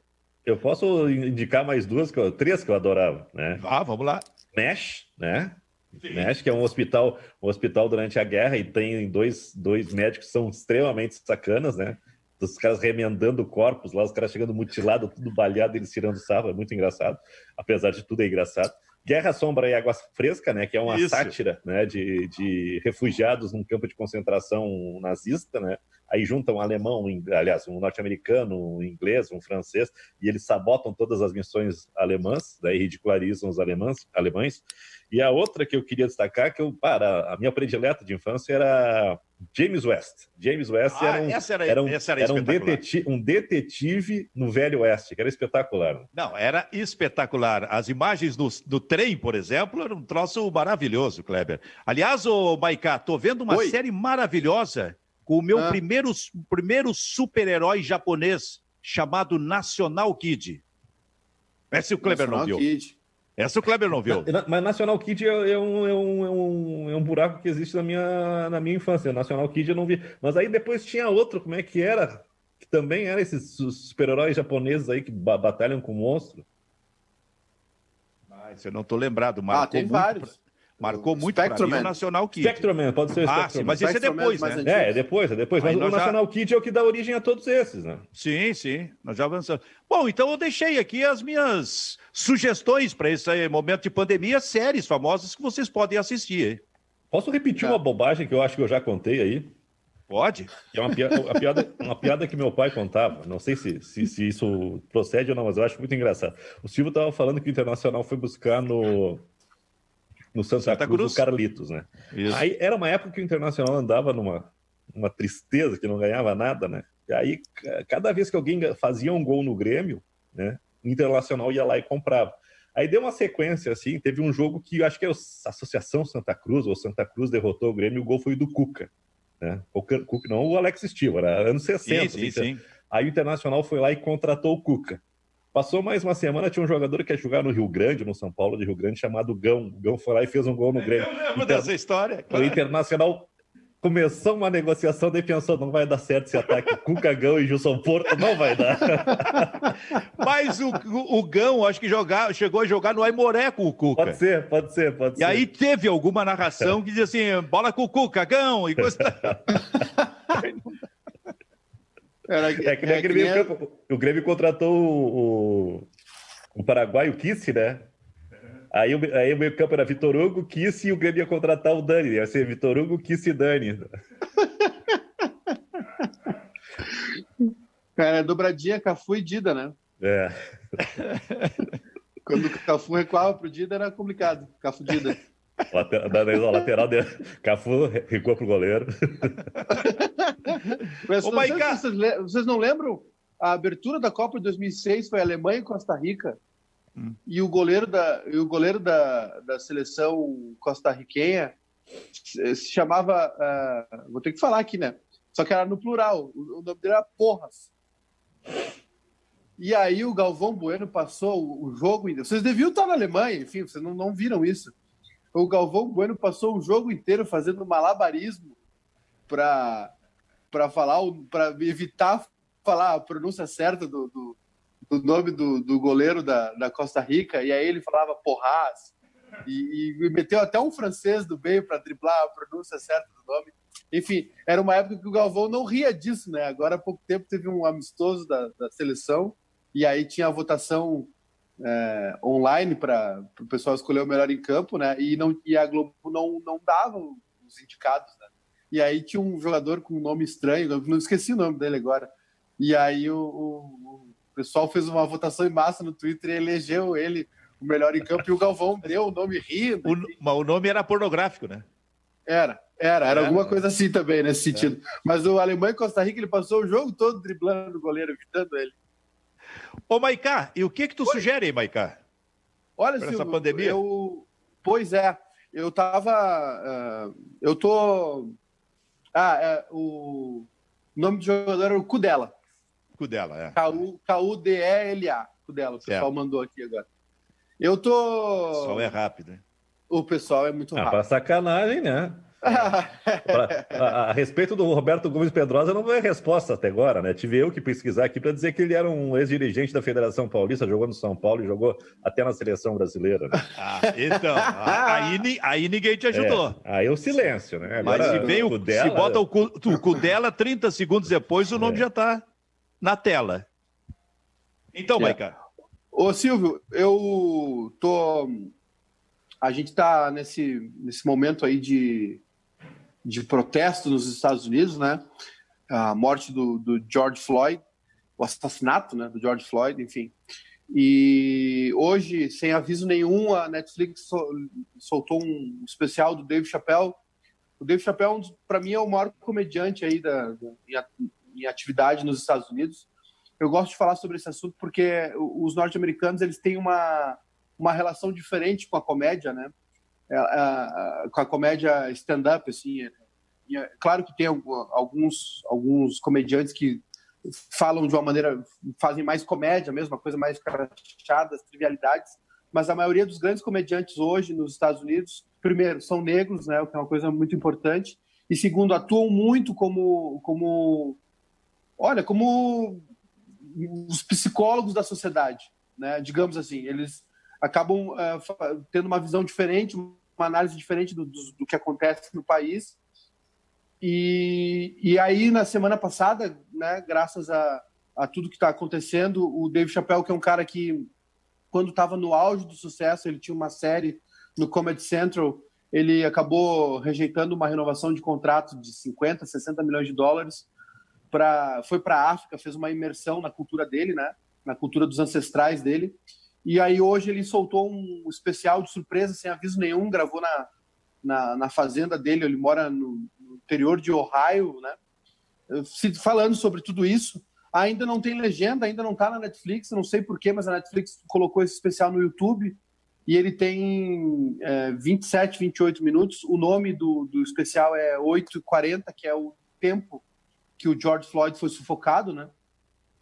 indicar mais duas, três que eu adorava, né? Ah, vamos lá. Mesh, né? Né? que é um hospital, um hospital durante a guerra e tem dois, dois médicos que são extremamente sacanas, né? Os caras remendando corpos lá, os caras chegando mutilados, tudo baleado, eles tirando sarro, é muito engraçado. Apesar de tudo, é engraçado. Guerra, Sombra e Água Fresca, né, que é uma Isso. sátira né, de, de refugiados num campo de concentração nazista, né? Aí juntam um alemão, aliás, um norte-americano, um inglês, um francês, e eles sabotam todas as missões alemãs, daí ridicularizam os alemães, alemães. E a outra que eu queria destacar, que eu, para, a minha predileta de infância era James West. James West ah, era, um, era, era, um, era, era um, detetive, um, detetive, no Velho Oeste, que era espetacular. Não, era espetacular. As imagens do, do trem, por exemplo, era um troço maravilhoso, Kleber. Aliás, ô Maiká, tô vendo uma Oi. série maravilhosa com o meu ah. primeiro, primeiro super-herói japonês chamado National Kid. Esse o Kleber National não viu. Kid. Essa o Kleber não viu. Mas National Kid é, é, um, é, um, é, um, é um buraco que existe na minha, na minha infância. National Kid eu não vi. Mas aí depois tinha outro, como é que era? Que também era esses super-heróis japoneses aí que batalham com monstro. Ah, isso eu não tô lembrado, mas. Ah, tem vários. Marcou muito para mim o Nacional Kid. Spectreman, pode ser o ah, sim, mas esse é depois, né? É, é depois, é depois. Mas o Nacional já... Kid é o que dá origem a todos esses, né? Sim, sim, nós já avançamos. Bom, então eu deixei aqui as minhas sugestões para esse momento de pandemia, séries famosas que vocês podem assistir. Hein? Posso repetir uma bobagem que eu acho que eu já contei aí? Pode. É uma piada, uma piada, uma piada que meu pai contava. Não sei se, se, se, isso procede ou não, mas eu acho muito engraçado. O Silvio estava falando que o Internacional foi buscar no no Santa, Santa Cruz, Cruz, do Carlitos, né? Isso. Aí era uma época que o Internacional andava numa uma tristeza, que não ganhava nada, né? E aí, cada vez que alguém fazia um gol no Grêmio, né? O Internacional ia lá e comprava. Aí deu uma sequência, assim, teve um jogo que acho que é a Associação Santa Cruz, ou Santa Cruz derrotou o Grêmio, o gol foi do Cuca, né? O Cuca, não o Alex Steel, era anos 60. Sim, sim, assim, sim. Aí o Internacional foi lá e contratou o Cuca. Passou mais uma semana, tinha um jogador que ia jogar no Rio Grande, no São Paulo de Rio Grande, chamado Gão. O Gão foi lá e fez um gol no Grêmio. Eu lembro Inter... dessa história. Claro. O Internacional começou uma negociação, daí pensou, não vai dar certo esse ataque. Cuca Gão e Gilson Porto não vai dar. Mas o, o, o Gão, acho que jogar, chegou a jogar no Aimoré com o Cuca. Pode ser, pode ser, pode e ser. E aí teve alguma narração que dizia assim, bola com o Cuca, Gão, e coisa... Era, é que, é que nem... o, o Grêmio contratou o, o Paraguai, o Kissi, né? Aí, o, aí o meio campo era Vitor Hugo, Kissi e o Grêmio ia contratar o Dani. Ia ser Vitor Hugo, Kissi e Dani. Cara, é dobradinha Cafu e Dida, né? É. Quando o Cafu recuava pro Dida era complicado. Cafu Dida. Lateral, lateral de... Cafu recua pro goleiro. Mas, Ô, vocês, vocês, vocês, não lembram a abertura da Copa de 2006 foi Alemanha e Costa Rica. Hum. E o goleiro da, o goleiro da, da seleção costarriquenha se chamava. Uh, vou ter que falar aqui, né? Só que era no plural. O, o nome dele era Porras. E aí o Galvão Bueno passou o jogo. Vocês deviam estar na Alemanha, enfim, vocês não, não viram isso. O Galvão Bueno passou o jogo inteiro fazendo malabarismo para para falar, para evitar falar a pronúncia certa do, do, do nome do, do goleiro da, da, Costa Rica. E aí ele falava Porras e, e meteu até um francês do meio para driblar a pronúncia certa do nome. Enfim, era uma época que o Galvão não ria disso, né? Agora há pouco tempo teve um amistoso da, da seleção e aí tinha a votação é, online para o pessoal escolher o melhor em campo, né? E, não, e a Globo não, não dava os indicados, né? E aí tinha um jogador com um nome estranho, não esqueci o nome dele agora. E aí o, o, o pessoal fez uma votação em massa no Twitter e elegeu ele o melhor em campo e o Galvão deu o nome rindo. O, mas o nome era pornográfico, né? Era, era, era, alguma coisa assim também nesse sentido. É. Mas o Alemanha e Costa Rica ele passou o jogo todo driblando o goleiro, evitando ele. Ô, Maicá, e o que que tu Oi. sugere aí, Maicá? Olha, Silvio, essa pandemia? Eu... Pois é, eu tava... Uh, eu tô... Ah, é, o nome do jogador era o Cudela. Cudela, é. K-U-D-E-L-A. Cudela, o pessoal certo. mandou aqui agora. Eu tô... O pessoal é rápido, hein? O pessoal é muito rápido. Ah, pra sacanagem, né? Pra, a, a, respeito do Roberto Gomes Pedrosa, não veio resposta até agora, né? Tive eu que pesquisar aqui para dizer que ele era um ex-dirigente da Federação Paulista, jogou no São Paulo e jogou até na seleção brasileira. Né? Ah, então, aí, aí ninguém te ajudou. É, aí o silêncio, né? Agora, Mas se, vem o, Cudela... se bota o, o Cudela 30 segundos depois, o nome é. já está na tela. Então, é. Maica. Ô, Silvio, eu tô. A gente está nesse, nesse momento aí de de protesto nos Estados Unidos, né? A morte do, do George Floyd, o assassinato, né, do George Floyd, enfim. E hoje, sem aviso nenhum, a Netflix soltou um especial do Dave Chappelle. O Dave Chappelle, para mim, é o maior comediante aí da, da atividade nos Estados Unidos. Eu gosto de falar sobre esse assunto porque os norte-americanos eles têm uma, uma relação diferente com a comédia, né? É, é, com a comédia stand-up, assim. É, claro que tem alguns, alguns comediantes que falam de uma maneira, fazem mais comédia mesmo, uma coisa mais crachada, trivialidades, mas a maioria dos grandes comediantes hoje nos Estados Unidos, primeiro, são negros, né, o que é uma coisa muito importante, e segundo, atuam muito como, como olha, como os psicólogos da sociedade, né, digamos assim, eles acabam uh, tendo uma visão diferente, uma análise diferente do, do, do que acontece no país. E, e aí, na semana passada, né, graças a, a tudo que está acontecendo, o Dave Chappelle, que é um cara que, quando estava no auge do sucesso, ele tinha uma série no Comedy Central, ele acabou rejeitando uma renovação de contrato de 50, 60 milhões de dólares. Pra, foi para a África, fez uma imersão na cultura dele, né, na cultura dos ancestrais dele. E aí hoje ele soltou um especial de surpresa, sem aviso nenhum, gravou na, na, na fazenda dele, ele mora no, no, interior de Ohio, né? Falando sobre tudo isso. Ainda não tem legenda, ainda não está na Netflix, não sei porquê, mas a Netflix colocou esse especial no YouTube e ele tem é, 27, 28 minutos. O nome do, do especial é 8h40, que é o tempo que o George Floyd foi sufocado, né?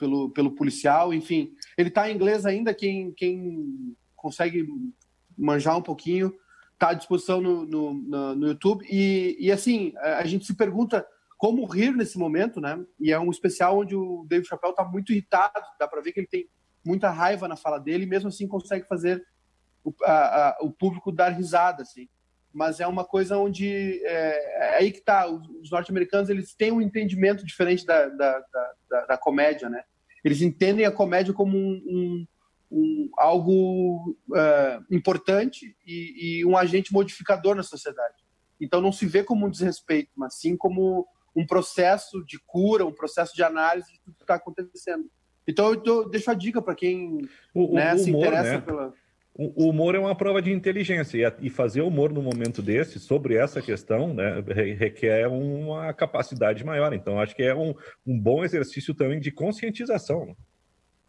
pelo, pelo policial, enfim. Ele está em inglês ainda, quem, quem consegue manjar um pouquinho, está à disposição no, no, no, no YouTube. E, e, assim, a gente se pergunta como rir nesse momento, né? E é um especial onde o Dave Chappelle está muito irritado, dá para ver que ele tem muita raiva na fala dele, e mesmo assim consegue fazer o, a, a, o público dar risada, assim. Mas é uma coisa onde é, é aí que está os norte-americanos eles têm um entendimento diferente da, da, da, da comédia, né? Eles entendem a comédia como um, um, um algo uh, importante e, e, um agente modificador na sociedade. Então não se vê como um desrespeito, mas sim como um processo de cura, um processo de análise de tudo que está acontecendo. Então eu deixo a dica para quem o, né, o humor, se interessa né? pela o humor é uma prova de inteligência e fazer humor no momento desse sobre essa questão né, requer uma capacidade maior. Então, acho que é um, um bom exercício também de conscientização.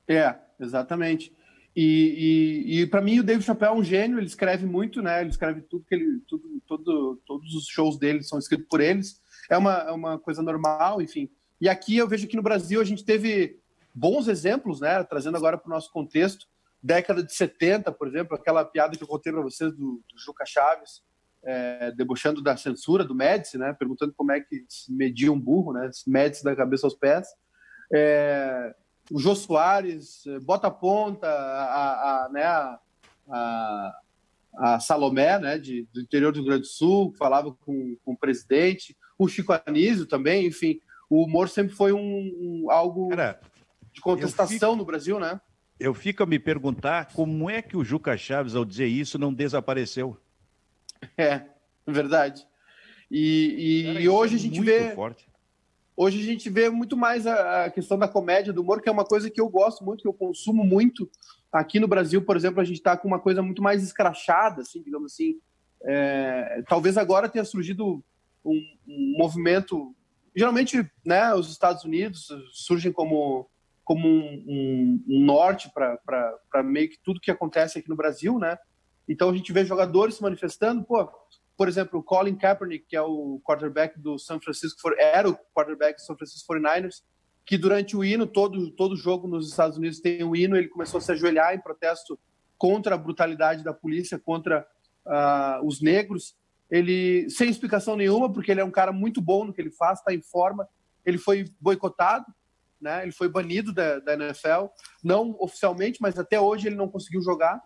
É, exatamente. E, e, e para mim o David Chappelle é um gênio, ele escreve muito, né? Ele escreve tudo que ele, tudo, todo, todos os shows dele são escritos por eles. É uma, é uma coisa normal, enfim. E aqui eu vejo que no Brasil a gente teve bons exemplos, né? Trazendo agora para o nosso contexto, década de 70, por exemplo, aquela piada que eu contei para vocês do, do Juca Chaves, é, debochando da censura do Médici, né? Perguntando como é que se media um burro, né? Médici da cabeça aos pés. É, o Jô Soares, eh, bota a ponta, a, a, né, a, a Salomé, né, de, do interior do Rio Grande do Sul, que falava com, com o presidente, o Chico Anísio também, enfim, o humor sempre foi um, um algo Cara, de contestação fico, no Brasil, né? Eu fico a me perguntar como é que o Juca Chaves, ao dizer isso, não desapareceu. É, verdade. E, e, Cara, e hoje é a gente vê. Forte Hoje a gente vê muito mais a, questão da comédia, do humor, que é uma coisa que eu gosto muito, que eu consumo muito. Aqui no Brasil, por exemplo, a gente está com uma coisa muito mais escrachada, assim, digamos assim. É, talvez agora tenha surgido um, um, movimento. Geralmente, né, os Estados Unidos surgem como, como um, um, norte para meio que tudo que acontece aqui no Brasil, né? Então a gente vê jogadores se manifestando, pô, por exemplo, o Colin Kaepernick, que é o quarterback do San Francisco, era o quarterback do San Francisco 49ers, que durante o hino, todo, todo jogo nos Estados Unidos tem um hino, ele começou a se ajoelhar em protesto contra a brutalidade da polícia, contra uh, os negros. Ele, sem explicação nenhuma, porque ele é um cara muito bom no que ele faz, está em forma, ele foi boicotado, né? ele foi banido da, da NFL, não oficialmente, mas até hoje ele não conseguiu jogar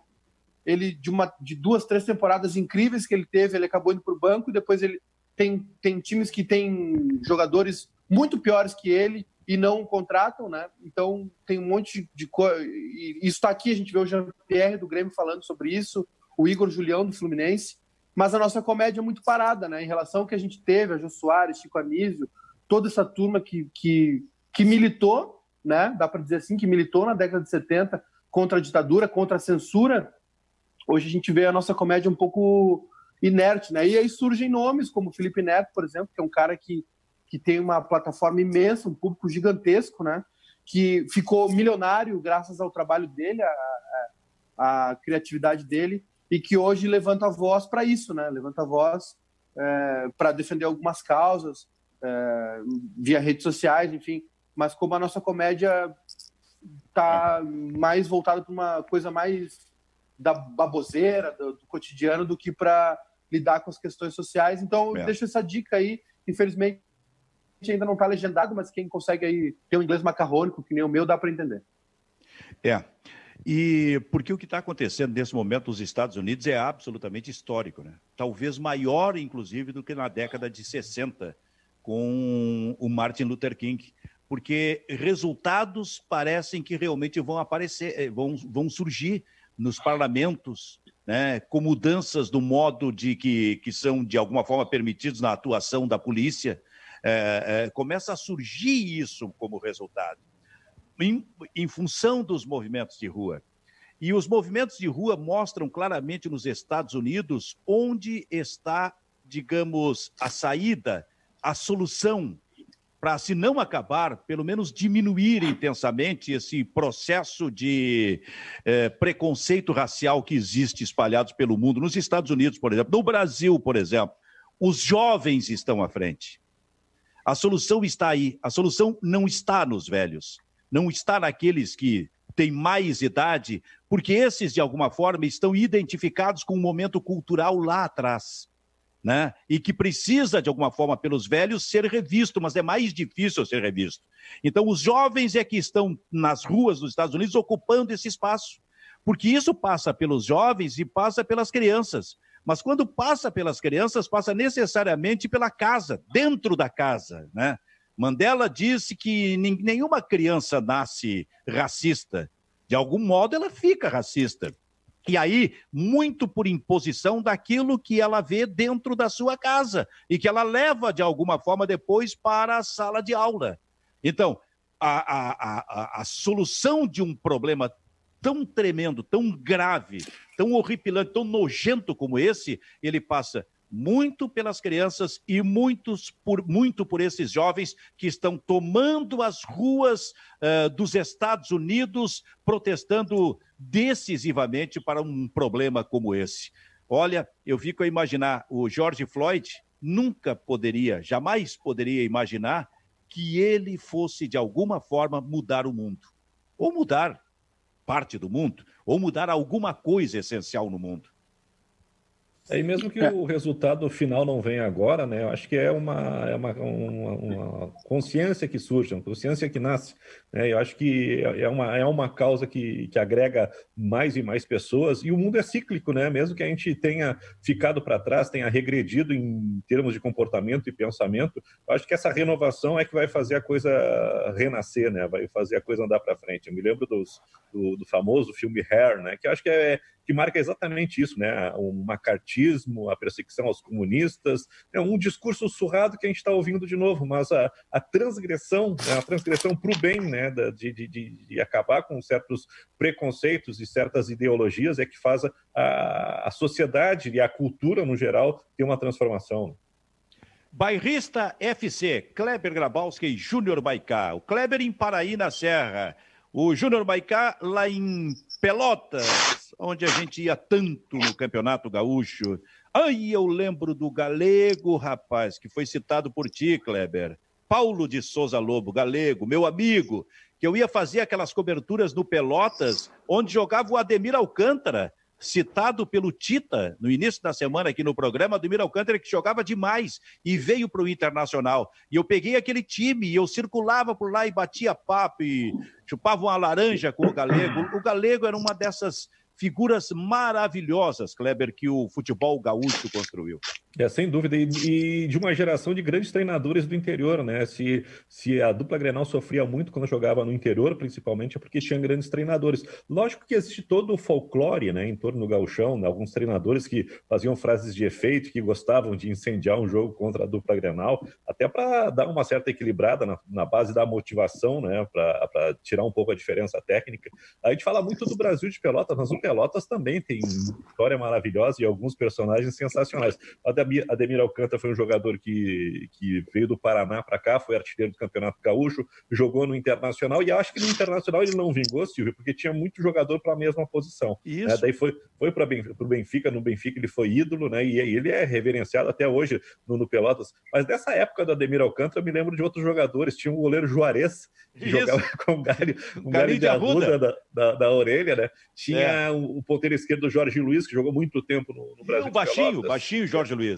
ele de uma de duas, três temporadas incríveis que ele teve, ele acabou indo para o banco e depois ele tem, tem times que tem jogadores muito piores que ele e não contratam, né? Então tem um monte de coisa. Isso está aqui, a gente vê o Jean-Pierre do Grêmio falando sobre isso, o Igor Julião do Fluminense, mas a nossa comédia é muito parada, né? Em relação ao que a gente teve, a Jô Soares, Chico Anísio, toda essa turma que, que, que militou, né? Dá para dizer assim, que militou na década de 70 contra a ditadura, contra a censura Hoje a gente vê a nossa comédia um pouco inerte, né? E aí surgem nomes como Felipe Neto, por exemplo, que é um cara que, que tem uma plataforma imensa, um público gigantesco, né? Que ficou milionário graças ao trabalho dele, a criatividade dele, e que hoje levanta a voz para isso, né? Levanta a voz é, para defender algumas causas é, via redes sociais, enfim. Mas como a nossa comédia está mais voltada para uma coisa mais da baboseira, do, do cotidiano, do que para lidar com as questões sociais. Então, é. deixo essa dica aí. Infelizmente, ainda não está legendado, mas quem consegue aí ter um inglês macarrônico, que nem o meu, dá para entender. É. E porque o que está acontecendo nesse momento nos Estados Unidos é absolutamente histórico, né? Talvez maior, inclusive, do que na década de 60, com o Martin Luther King. Porque resultados parecem que realmente vão aparecer, eh, vão, vão surgir nos parlamentos, né, com mudanças do modo de que, que são, de alguma forma, permitidos na atuação da polícia, é, é, começa a surgir isso como resultado, em, em função dos movimentos de rua. E os movimentos de rua mostram claramente nos Estados Unidos onde está, digamos, a saída, a solução para, se não acabar, pelo menos diminuir intensamente esse processo de eh, preconceito racial que existe espalhados pelo mundo. Nos Estados Unidos, por exemplo, no Brasil, por exemplo, os jovens estão à frente. A solução está aí. A solução não está nos velhos, não está naqueles que têm mais idade, porque esses, de alguma forma, estão identificados com um momento cultural lá atrás né? e que precisa, de alguma forma, pelos velhos, ser revisto, mas é mais difícil ser revisto. Então, os jovens é que estão nas ruas dos Estados Unidos ocupando esse espaço, porque isso passa pelos jovens e passa pelas crianças. Mas quando passa pelas crianças, passa necessariamente pela casa, dentro da casa, né? Mandela disse que nenhuma criança nasce racista. De algum modo, ela fica racista. E aí, muito por imposição daquilo que ela vê dentro da sua casa e que ela leva de alguma forma depois para a sala de aula. Então, a, a, a, a solução de um problema tão tremendo, tão grave, tão horripilante, tão nojento como esse, ele passa muito pelas crianças e muitos por, muito por esses jovens que estão tomando as ruas uh, dos Estados Unidos, protestando decisivamente para um problema como esse. Olha, eu fico a imaginar, o George Floyd nunca poderia, jamais poderia imaginar que ele fosse, de alguma forma, mudar o mundo. Ou mudar parte do mundo, ou mudar alguma coisa essencial no mundo. E mesmo que é. o resultado final não venha agora, né? Eu acho que é uma, é uma, uma, uma consciência que surge, uma consciência que nasce. Né? Eu acho que é uma, é uma causa que, que agrega mais e mais pessoas, e o mundo é cíclico, né? Mesmo que a gente tenha ficado para trás, tenha regredido em termos de comportamento e pensamento, eu acho que essa renovação é que vai fazer a coisa renascer, né? Vai fazer a coisa andar para frente. Eu me lembro dos, do, do famoso filme Hair, né? Que eu acho que é que marca exatamente isso, né? O macartismo, a perseguição aos comunistas, é um discurso surrado que a gente está ouvindo de novo, mas a, a transgressão, né? a transgressão para o bem, né? De, de, de, acabar com certos preconceitos e certas ideologias é que faz a, a sociedade e a cultura no geral ter uma transformação. Bairrista FC, Kleber Grabowski e Júnior Baicá. O Kleber em Paraí, na Serra. O Júnior Baicá lá em Pelotas, onde a gente ia tanto no Campeonato Gaúcho. Ai, eu lembro do galego, rapaz, que foi citado por ti, Kleber. Paulo de Souza Lobo, galego, meu amigo, que eu ia fazer aquelas coberturas no Pelotas, onde jogava o Ademir Alcântara citado pelo Tita no início da semana aqui no programa, do Alcântara, que jogava demais e veio para o Internacional. E eu peguei aquele time e eu circulava por lá e batia papo e chupava uma laranja com o Galego. O Galego era uma dessas figuras maravilhosas, Kleber, que o futebol gaúcho construiu. É, sem dúvida, e, e, de uma geração de grandes treinadores do interior, né? Se, se a dupla Grenal sofria muito quando jogava no interior, principalmente, é porque tinha grandes treinadores. Lógico que existe todo o folclore, né, em torno do gauchão, né? alguns treinadores que faziam frases de efeito, que gostavam de incendiar um jogo contra a dupla Grenal, até para dar uma certa equilibrada na, na base da motivação, né, para tirar um pouco a diferença técnica. A gente fala muito do Brasil de Pelotas, mas o Pelotas também tem história maravilhosa e alguns personagens sensacionais. Até Ademir Alcântara foi um jogador que, que veio do Paraná para cá, foi artilheiro do Campeonato Gaúcho, jogou no Internacional e acho que no Internacional ele não vingou, Silvio, porque tinha muito jogador para a mesma posição. Né? Isso. Né? Daí foi, foi para o Benfica, no Benfica ele foi ídolo, né? E ele é reverenciado até hoje no, no Pelotas. Mas dessa época do Ademir Alcântara, eu me lembro de outros jogadores. Tinha um goleiro Juarez, que Isso. jogava com um galho, um galho de, arruda da, da, da, orelha, né? Tinha é. o, o ponteiro esquerdo Jorge Luiz, que jogou muito tempo no, no Brasil. E o baixinho, baixinho Jorge Luiz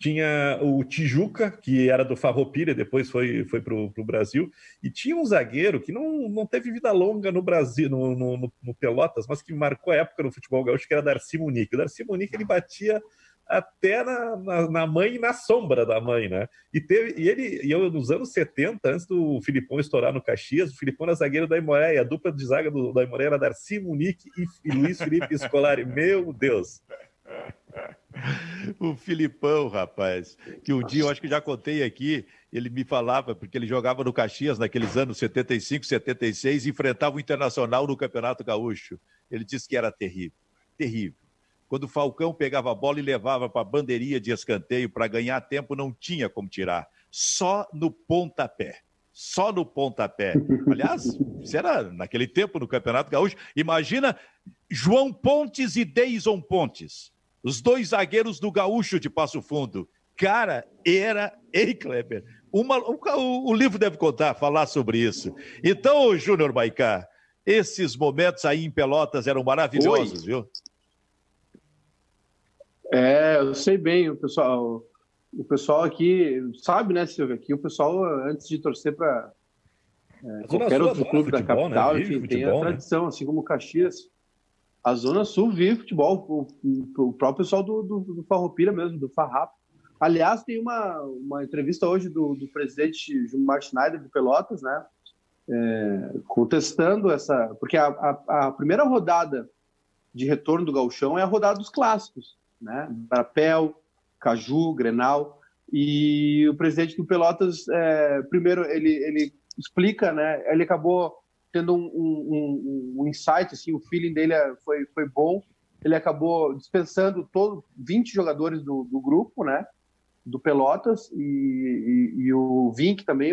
tinha o Tijuca, que era do Farroupilha, depois foi, foi para o Brasil, e tinha um zagueiro que não, não teve vida longa no Brasil, no, no, no Pelotas, mas que marcou a época no futebol gaúcho, que era Darcy Munique. O Darcy Munique, ele batia até na, na, na, mãe e na sombra da mãe, né? E, teve, e ele, e eu, nos anos 70, antes do Filipão estourar no Caxias, o Filipão era zagueiro da Imoré, a dupla de zaga do, da Imoré era Darcy Munique e, e Luiz Felipe Scolari. Meu Deus! o Filipão, rapaz, que um dia eu acho que já contei aqui, ele me falava, porque ele jogava no Caxias naqueles anos 75, 76, e enfrentava o Internacional no Campeonato Gaúcho. Ele disse que era terrível, terrível. Quando o Falcão pegava a bola e levava para a bandeirinha de escanteio para ganhar tempo, não tinha como tirar. Só no pontapé. Só no pontapé. Aliás, era naquele tempo no Campeonato Gaúcho. Imagina João Pontes e Deison Pontes os dois zagueiros do Gaúcho de Passo Fundo. Cara, era. Ei, Kleber, uma, o, o, livro deve contar, falar sobre isso. Então, Júnior Baicá, esses momentos aí em Pelotas eram maravilhosos, Oi. viu? É, eu sei bem, o pessoal, o pessoal aqui sabe, né, Silvio? Aqui o pessoal, antes de torcer para é, qualquer outro clube futebol, da né? capital, né? enfim, futebol, tem a né? tradição, né? assim como Caxias a Zona Sul vive futebol, o, o, próprio pessoal do, do, do Farroupilha mesmo, do Farrap. Aliás, tem uma, uma entrevista hoje do, do presidente Gilmar Schneider de Pelotas, né? É, contestando essa. Porque a, a, a, primeira rodada de retorno do Galchão é a rodada dos clássicos, né? Brapel, Caju, Grenal. E o presidente do Pelotas, é, primeiro, ele, ele explica, né? Ele acabou tendo um, um, um, insight, assim, o feeling dele é, foi, foi bom. Ele acabou dispensando todo 20 jogadores do, do grupo, né? Do Pelotas e, e, e o Vink também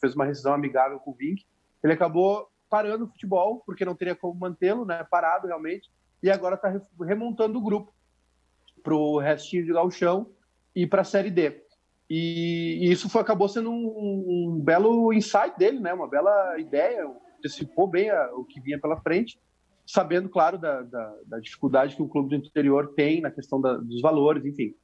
fez uma rescisão amigável com o Vink. Ele acabou parando o futebol porque não teria como mantê-lo, né? Parado realmente. E agora está remontando o grupo para o restinho de galchão e para a Série D. E, e, isso foi, acabou sendo um, um, belo insight dele, né? Uma bela ideia, antecipou bem a, o que vinha pela frente, sabendo, claro, da, da, da, dificuldade que o clube do interior tem na questão da, dos valores, enfim.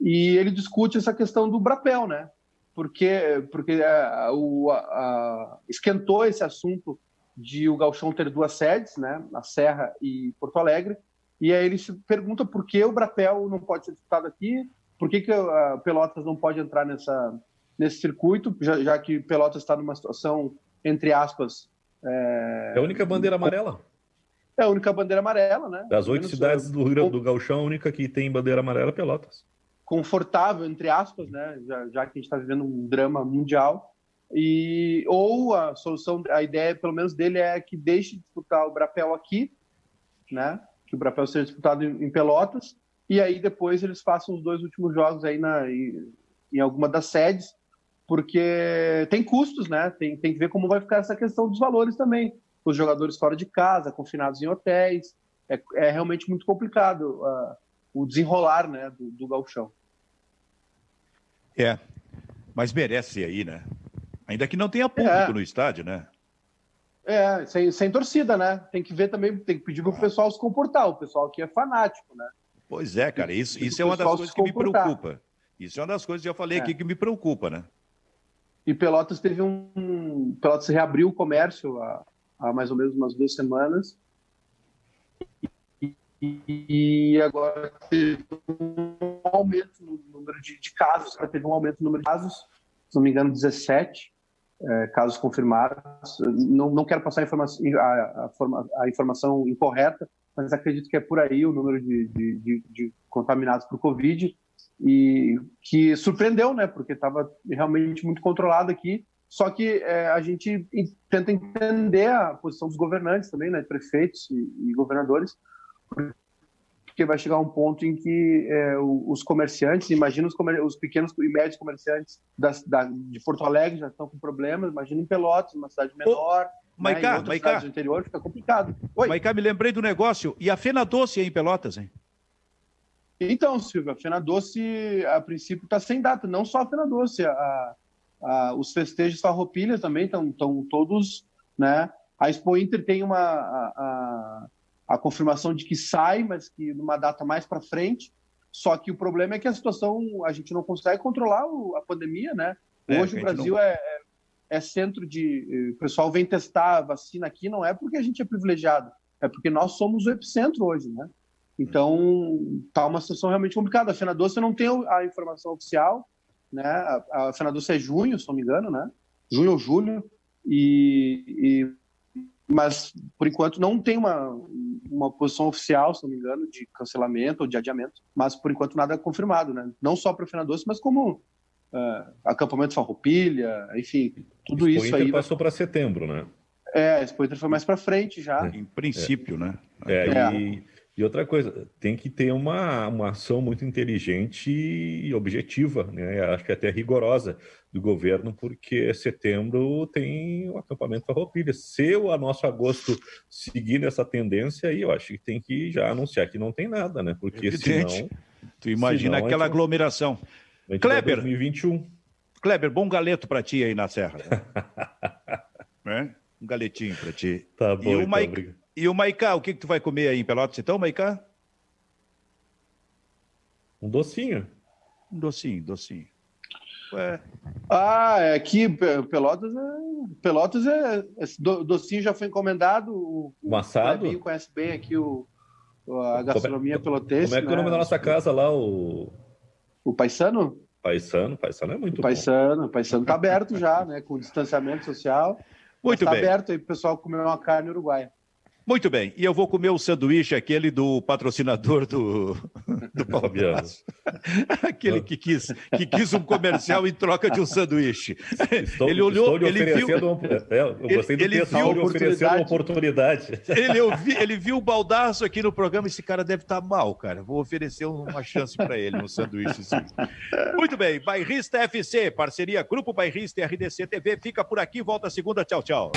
E ele discute essa questão do Brapel, né? Porque, porque a, é, o, a, esquentou esse assunto de o Galchão ter duas sedes, né? A Serra e Porto Alegre. E aí ele se pergunta por que o Brapel não pode ser disputado aqui, por que, que a Pelotas não pode entrar nessa, nesse circuito, já, já que Pelotas está numa situação, entre aspas. É... é a única bandeira amarela. É a única bandeira amarela, né? Das oito cidades do Rio Grande do Galchão, a única que tem bandeira amarela é Pelotas. Confortável, entre aspas, né? Já, já que a gente está vivendo um drama mundial. E, ou a solução, a ideia, pelo menos dele, é que deixe de disputar o Brapel aqui, né? Que o Brapel seja disputado em, em Pelotas e aí depois eles façam os dois últimos jogos aí na, em, em alguma das sedes, porque tem custos, né? Tem, tem que ver como vai ficar essa questão dos valores também. Os jogadores fora de casa, confinados em hotéis, é, é realmente muito complicado uh, o desenrolar né, do, do galchão. É, mas merece aí, né? Ainda que não tenha público é. no estádio, né? É, sem, sem torcida, né? Tem que ver também, tem que pedir para o pessoal se comportar. O pessoal aqui é fanático, né? Pois é, cara, isso, isso é uma das coisas que me preocupa. Isso é uma das coisas que eu falei é. aqui que me preocupa, né? E Pelotas teve um. Pelotas reabriu o comércio há, há mais ou menos umas duas semanas. E, agora teve um aumento no número de, de casos. Teve um aumento no número de casos, se não me engano, 17 é, casos confirmados. Não, não quero passar a informação, a, a, a informação incorreta, mas acredito que é por aí o número de, de, de contaminados por Covid, e que surpreendeu, né, porque estava realmente muito controlado aqui, só que é, a gente tenta entender a posição dos governantes também, né, prefeitos e, e governadores, porque vai chegar um ponto em que é, os comerciantes, imagina os, comer, os, pequenos e médios comerciantes da, da, de Porto Alegre já estão com problemas, imagina em Pelotas, uma cidade menor, Maicá, né, Maicá. do interior fica complicado. Oi. Maicá, me lembrei do negócio. E a Fena Doce em Pelotas, hein? Então, Silvia, a Fena Doce, a princípio, está sem data. Não só a Fena Doce, a, a, os festejos Farroupilha também estão todos, né? A Expo Inter tem uma a, a, confirmação de que sai, mas que numa data mais para frente. Só que o problema é que a situação, a gente não consegue controlar a pandemia, né? É, Hoje o Brasil não... é, é é centro de. Eh, o pessoal vem testar a vacina aqui, não é porque a gente é privilegiado, é porque nós somos o epicentro hoje, né? Então, tá uma situação realmente complicada. A Fena Doce não tem a informação oficial, né? A, a Fena Doce é junho, se não me engano, né? Junho ou julho, e, e, mas por enquanto não tem uma, uma posição oficial, se não me engano, de cancelamento ou de adiamento, mas por enquanto nada é confirmado, né? Não só para a Fena Doce, mas como uh, acampamento Farroupilha, enfim, tudo Expo isso Inter aí. passou para setembro, né? É, a Expo Inter foi mais para frente já. É. Em princípio, é. né? É, é. E, e, outra coisa, tem que ter uma, uma ação muito inteligente e objetiva, né? Acho que até rigorosa do governo, porque setembro tem o acampamento Farroupilha. Se o nosso agosto seguir nessa tendência aí, eu acho que tem que já anunciar que não tem nada, né? Porque Evidente. senão... Tu imagina senão aquela gente... aglomeração. Kleber. 2021. Kleber, bom galeto para ti aí na Serra. é? Um galetinho para ti. Tá bom, e o, então, e o Maicá, o que, que tu vai comer aí em Pelotas então, Maicá? Um docinho. Um docinho, docinho. Ué. Ah, é aqui Pelotas é, Pelotas é esse docinho já foi encomendado. O, um assado. O conhece bem aqui o, a gastronomia como é, pelotense. Como é que é o nome né? da nossa casa lá? O o Paisano? Paisano, Paisano é muito o Paisano, bom. O Paisano está aberto já, né? Com distanciamento social. Muito tá bem. Está aberto aí para o pessoal comer uma carne uruguaia. Muito bem, e eu vou comer o sanduíche, aquele do patrocinador do, do Palmeiras. aquele que quis, que quis um comercial em troca de um sanduíche. Estou, ele olhou, ele viu. É, eu gostei do ele, viu de oferecendo uma oportunidade. Ele, ouvi, ele viu o baldaço aqui no programa, esse cara deve estar tá mal, cara. Vou oferecer uma chance para ele, um sanduíche. Muito bem, Bairrista FC, parceria Grupo Bairrista e RDC TV, fica por aqui, volta segunda, tchau, tchau.